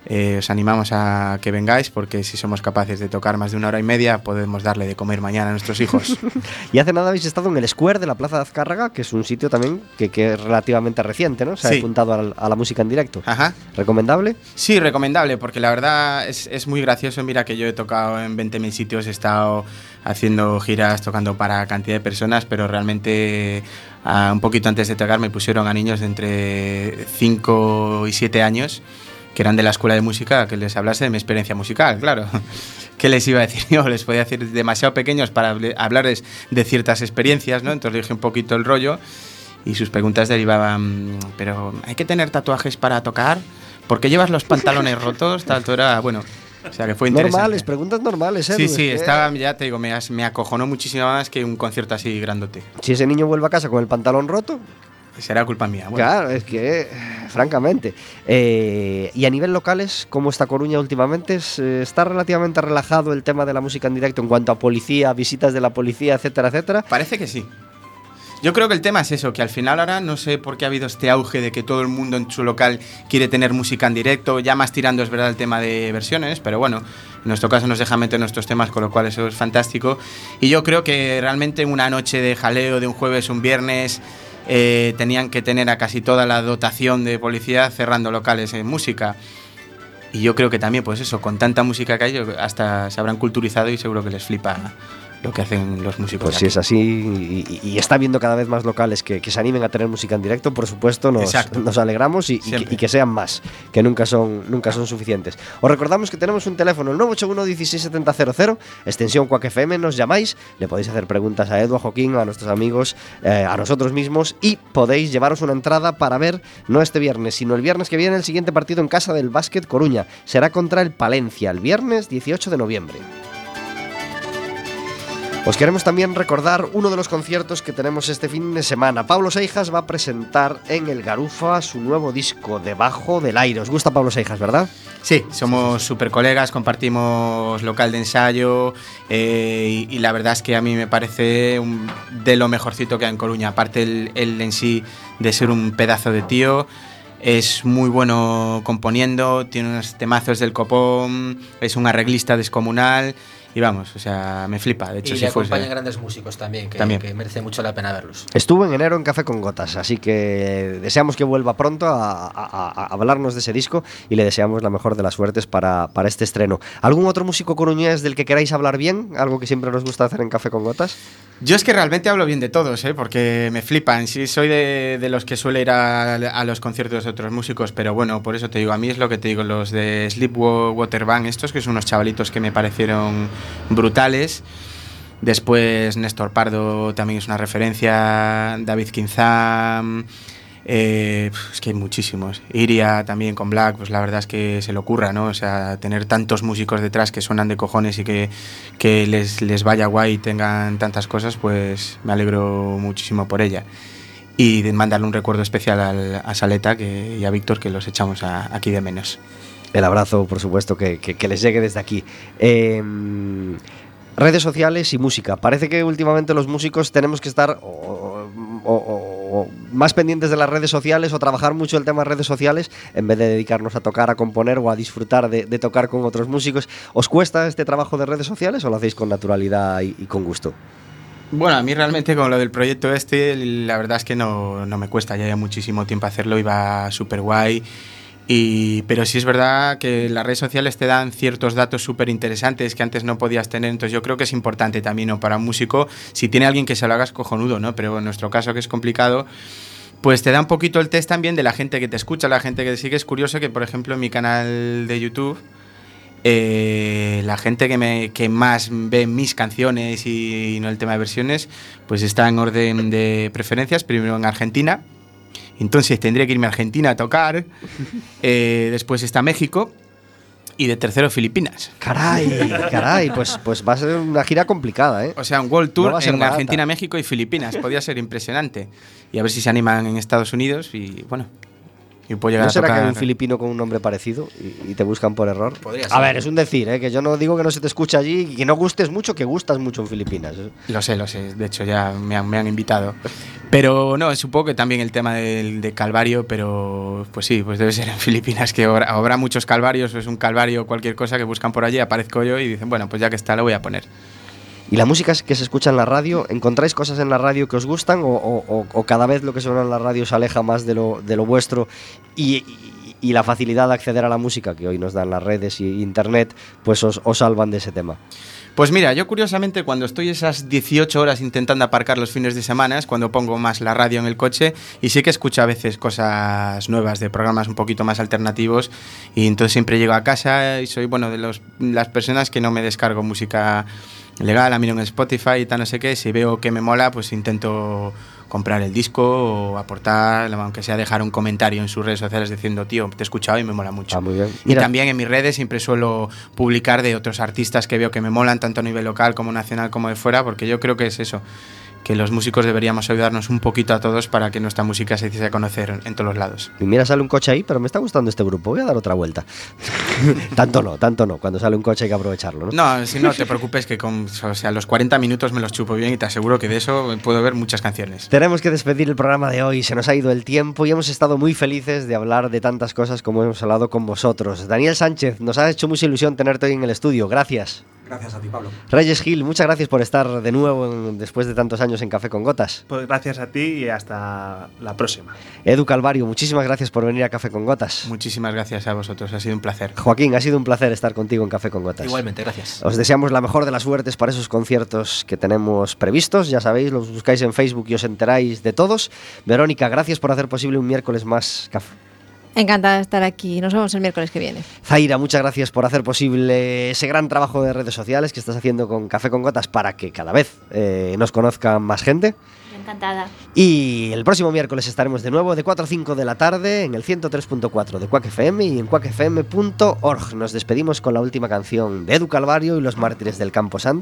Eh, os animamos a que vengáis porque si somos capaces de tocar más de una hora y media podemos darle de comer mañana a nuestros hijos. Y hace nada habéis estado en el Square de la Plaza de Azcárraga, que es un sitio también que, que es relativamente reciente, ¿no? Se ha Sí. apuntado a la, a la música en directo. Ajá. ¿Recomendable? Sí, recomendable, porque la verdad es, es muy gracioso. Mira que yo he tocado en 20.000 sitios, he estado haciendo giras, tocando para cantidad de personas, pero realmente ah, un poquito antes de tocar me pusieron a niños de entre 5 y 7 años que eran de la escuela de música, que les hablase de mi experiencia musical, claro. ¿Qué les iba a decir yo? Les podía decir demasiado pequeños para hablarles de ciertas experiencias, ¿no? Entonces le dije un poquito el rollo y sus preguntas derivaban, pero ¿hay que tener tatuajes para tocar? ¿Por qué llevas los pantalones rotos? Tal, era, bueno, o sea que fue interesante. Normales, preguntas normales, ¿eh? Sí, sí, estaba, ya te digo, me, me acojonó muchísimo más que un concierto así grandote. Si ese niño vuelve a casa con el pantalón roto, Será culpa mía. Bueno, claro, es que, francamente. Eh, y a nivel locales, ¿cómo está Coruña últimamente? Eh, ¿Está relativamente relajado el tema de la música en directo en cuanto a policía, visitas de la policía, etcétera, etcétera? Parece que sí. Yo creo que el tema es eso, que al final ahora no sé por qué ha habido este auge de que todo el mundo en su local quiere tener música en directo, ya más tirando es verdad el tema de versiones, pero bueno, en nuestro caso nos deja meter nuestros temas, con lo cual eso es fantástico. Y yo creo que realmente una noche de jaleo de un jueves, un viernes, eh, tenían que tener a casi toda la dotación de policía cerrando locales en música. Y yo creo que también, pues eso, con tanta música que hay, hasta se habrán culturizado y seguro que les flipa lo que hacen los músicos. Pues si es así y, está viendo cada vez más locales que, que se animen a tener música en directo, por supuesto, nos, alegramos y, y que, Siempre. y que sean más, que nunca son, nunca son suficientes. Os recordamos que tenemos un teléfono, el 981 16700, extensión Quack FM, nos llamáis, le podéis hacer preguntas a Edu, a Joaquín, a nuestros amigos, eh, a nosotros mismos y podéis llevaros una entrada para ver, no este viernes, sino el viernes que viene, el siguiente partido en casa del Básquet Coruña. Será contra el Palencia, el viernes 18 de noviembre. Os queremos también recordar uno de los conciertos que tenemos este fin de semana. Pablo Seijas va a presentar en el Garufa su nuevo disco, Debajo del Aire. ¿Os gusta Pablo Seijas, verdad? Sí, somos súper colegas, compartimos local de ensayo eh, y, la verdad es que a mí me parece de lo mejorcito que hay en Coruña. Aparte él, él en sí de ser un pedazo de tío, es muy bueno componiendo, tiene unos temazos del copón, es un arreglista descomunal y vamos, o sea, me flipa. De hecho, y si le fuese- acompañan grandes músicos también que, También. que merece mucho la pena verlos. Estuvo en enero en Café con Gotas, así que deseamos que vuelva pronto a, a- a- a hablarnos de ese disco y le deseamos la mejor de las suertes para, para este estreno. ¿Algún otro músico coruñés del que queráis hablar bien? ¿Algo que siempre nos gusta hacer en Café con Gotas? Yo es que realmente hablo bien de todos, ¿eh? porque me flipan. Sí, soy de, de los que suele ir a, a los conciertos de otros músicos, pero bueno, por eso te digo, a mí es lo que te digo, los de Sleepwater Band, estos que son unos chavalitos que me parecieron brutales. Después Néstor Pardo también es una referencia, David Quinzam, eh, es que hay muchísimos. Iria también con Black, pues la verdad es que se le ocurra, ¿no? O sea, tener tantos músicos detrás que suenan de cojones y que, que les, les vaya guay y tengan tantas cosas, pues me alegro muchísimo por ella. Y de mandarle un recuerdo especial al- a Saleta que, y a Víctor, que los echamos aquí de menos. El abrazo, por supuesto, que, que- les llegue desde aquí. Eh, redes sociales y música. Parece que últimamente los músicos tenemos que estar más pendientes de las redes sociales o trabajar mucho el tema de redes sociales en vez de dedicarnos a tocar, a componer o a disfrutar de, de tocar con otros músicos. ¿Os cuesta este trabajo de redes sociales o lo hacéis con naturalidad y, y con gusto? Bueno, a mí realmente con lo del proyecto este, la verdad es que no, no me cuesta, ya lleva muchísimo tiempo hacerlo y va súper guay. Y, pero sí es verdad que las redes sociales te dan ciertos datos súper interesantes que antes no podías tener, entonces yo creo que es importante también ¿no? para un músico, si tiene alguien que se lo hagas cojonudo, ¿no? pero en nuestro caso que es complicado, pues te da un poquito el test también de la gente que te escucha, la gente que te sigue. Es curioso que, por ejemplo, en mi canal de YouTube, eh, la gente que, me, que más ve mis canciones y, no el tema de versiones, pues está en orden de preferencias. Primero en Argentina, Entonces tendría que irme a Argentina a tocar. Eh, después está México. Y de tercero Filipinas. Caray, caray, pues, pues va a ser una gira complicada, ¿eh? O sea, un World Tour en barata. Argentina, México y Filipinas. Podría ser impresionante. Y a ver si se animan en Estados Unidos y bueno. Y puedo llegar ¿No a será que tocar. hay un filipino con un nombre parecido y, y te buscan por error? Podría A ser. ver, es un decir, ¿eh? que yo no digo que no se te escuche allí y que no gustes mucho, que gustas mucho en Filipinas. ¿eh? Lo sé, lo sé. De hecho, ya me han, me han invitado. Pero no, supongo que también el tema del de Calvario, pero pues sí, pues debe ser en Filipinas, que habrá, habrá muchos Calvarios, es un Calvario cualquier cosa que buscan por allí, aparezco yo y dicen, bueno, pues ya que está, lo voy a poner. ¿Y la música que se escucha en la radio, encontráis cosas en la radio que os gustan o, cada vez lo que suena en la radio se aleja más de lo, vuestro y, la facilidad de acceder a la música que hoy nos dan las redes y internet, pues os, salvan de ese tema? Pues mira, yo curiosamente cuando estoy esas 18 horas intentando aparcar los fines de semana es cuando pongo más la radio en el coche y sí que escucho a veces cosas nuevas de programas un poquito más alternativos y entonces siempre llego a casa y soy bueno de las personas que no me descargo música legal, la miro en Spotify y tal no sé qué, si veo que me mola pues intento comprar el disco o aportar, aunque sea dejar un comentario en sus redes sociales diciendo, tío, te he escuchado y me mola mucho. Ah, muy bien. Y Mira, también en mis redes siempre suelo publicar de otros artistas que veo que me molan, tanto a nivel local como nacional como de fuera, porque yo creo que es eso, que los músicos deberíamos ayudarnos un poquito a todos para que nuestra música se hiciese a conocer en, en todos los lados. y mira, sale un coche ahí, pero me está gustando este grupo, voy a dar otra vuelta. tanto no, tanto no, cuando sale un coche hay que aprovecharlo, ¿no? No, si no te preocupes que con o sea, los 40 minutos me los chupo bien y te aseguro que de eso puedo ver muchas canciones. Tenemos que despedir el programa de hoy, se nos ha ido el tiempo y hemos estado muy felices de hablar de tantas cosas como hemos hablado con vosotros. Daniel Sánchez, nos ha hecho mucha ilusión tenerte hoy en el estudio, gracias. Gracias a ti, Pablo. Reyes Gil, muchas gracias por estar de nuevo en- después de tantos años en Café con Gotas. Pues gracias a ti y hasta la próxima. Edu Calvario, muchísimas gracias por venir a Café con Gotas. Muchísimas gracias a vosotros, ha sido un placer. Joaquín, ha sido un placer estar contigo en Café con Gotas. Igualmente, gracias. Os deseamos la mejor de las suertes para esos conciertos que tenemos previstos. Ya sabéis, los buscáis en Facebook y os enteráis de todos. Verónica, gracias por hacer posible un miércoles más café. Encantada de estar aquí. Nos vemos el miércoles que viene. Zaira, muchas gracias por hacer posible ese gran trabajo de redes sociales que estás haciendo con Café con Gotas para que cada vez eh, nos conozca más gente. Encantada. Y el próximo miércoles estaremos de nuevo de 4 a 5 de la tarde en el 103.4 de Quack FM y en quackfm.org. Nos despedimos con la última canción de Edu Calvario y los mártires del Campo Santo.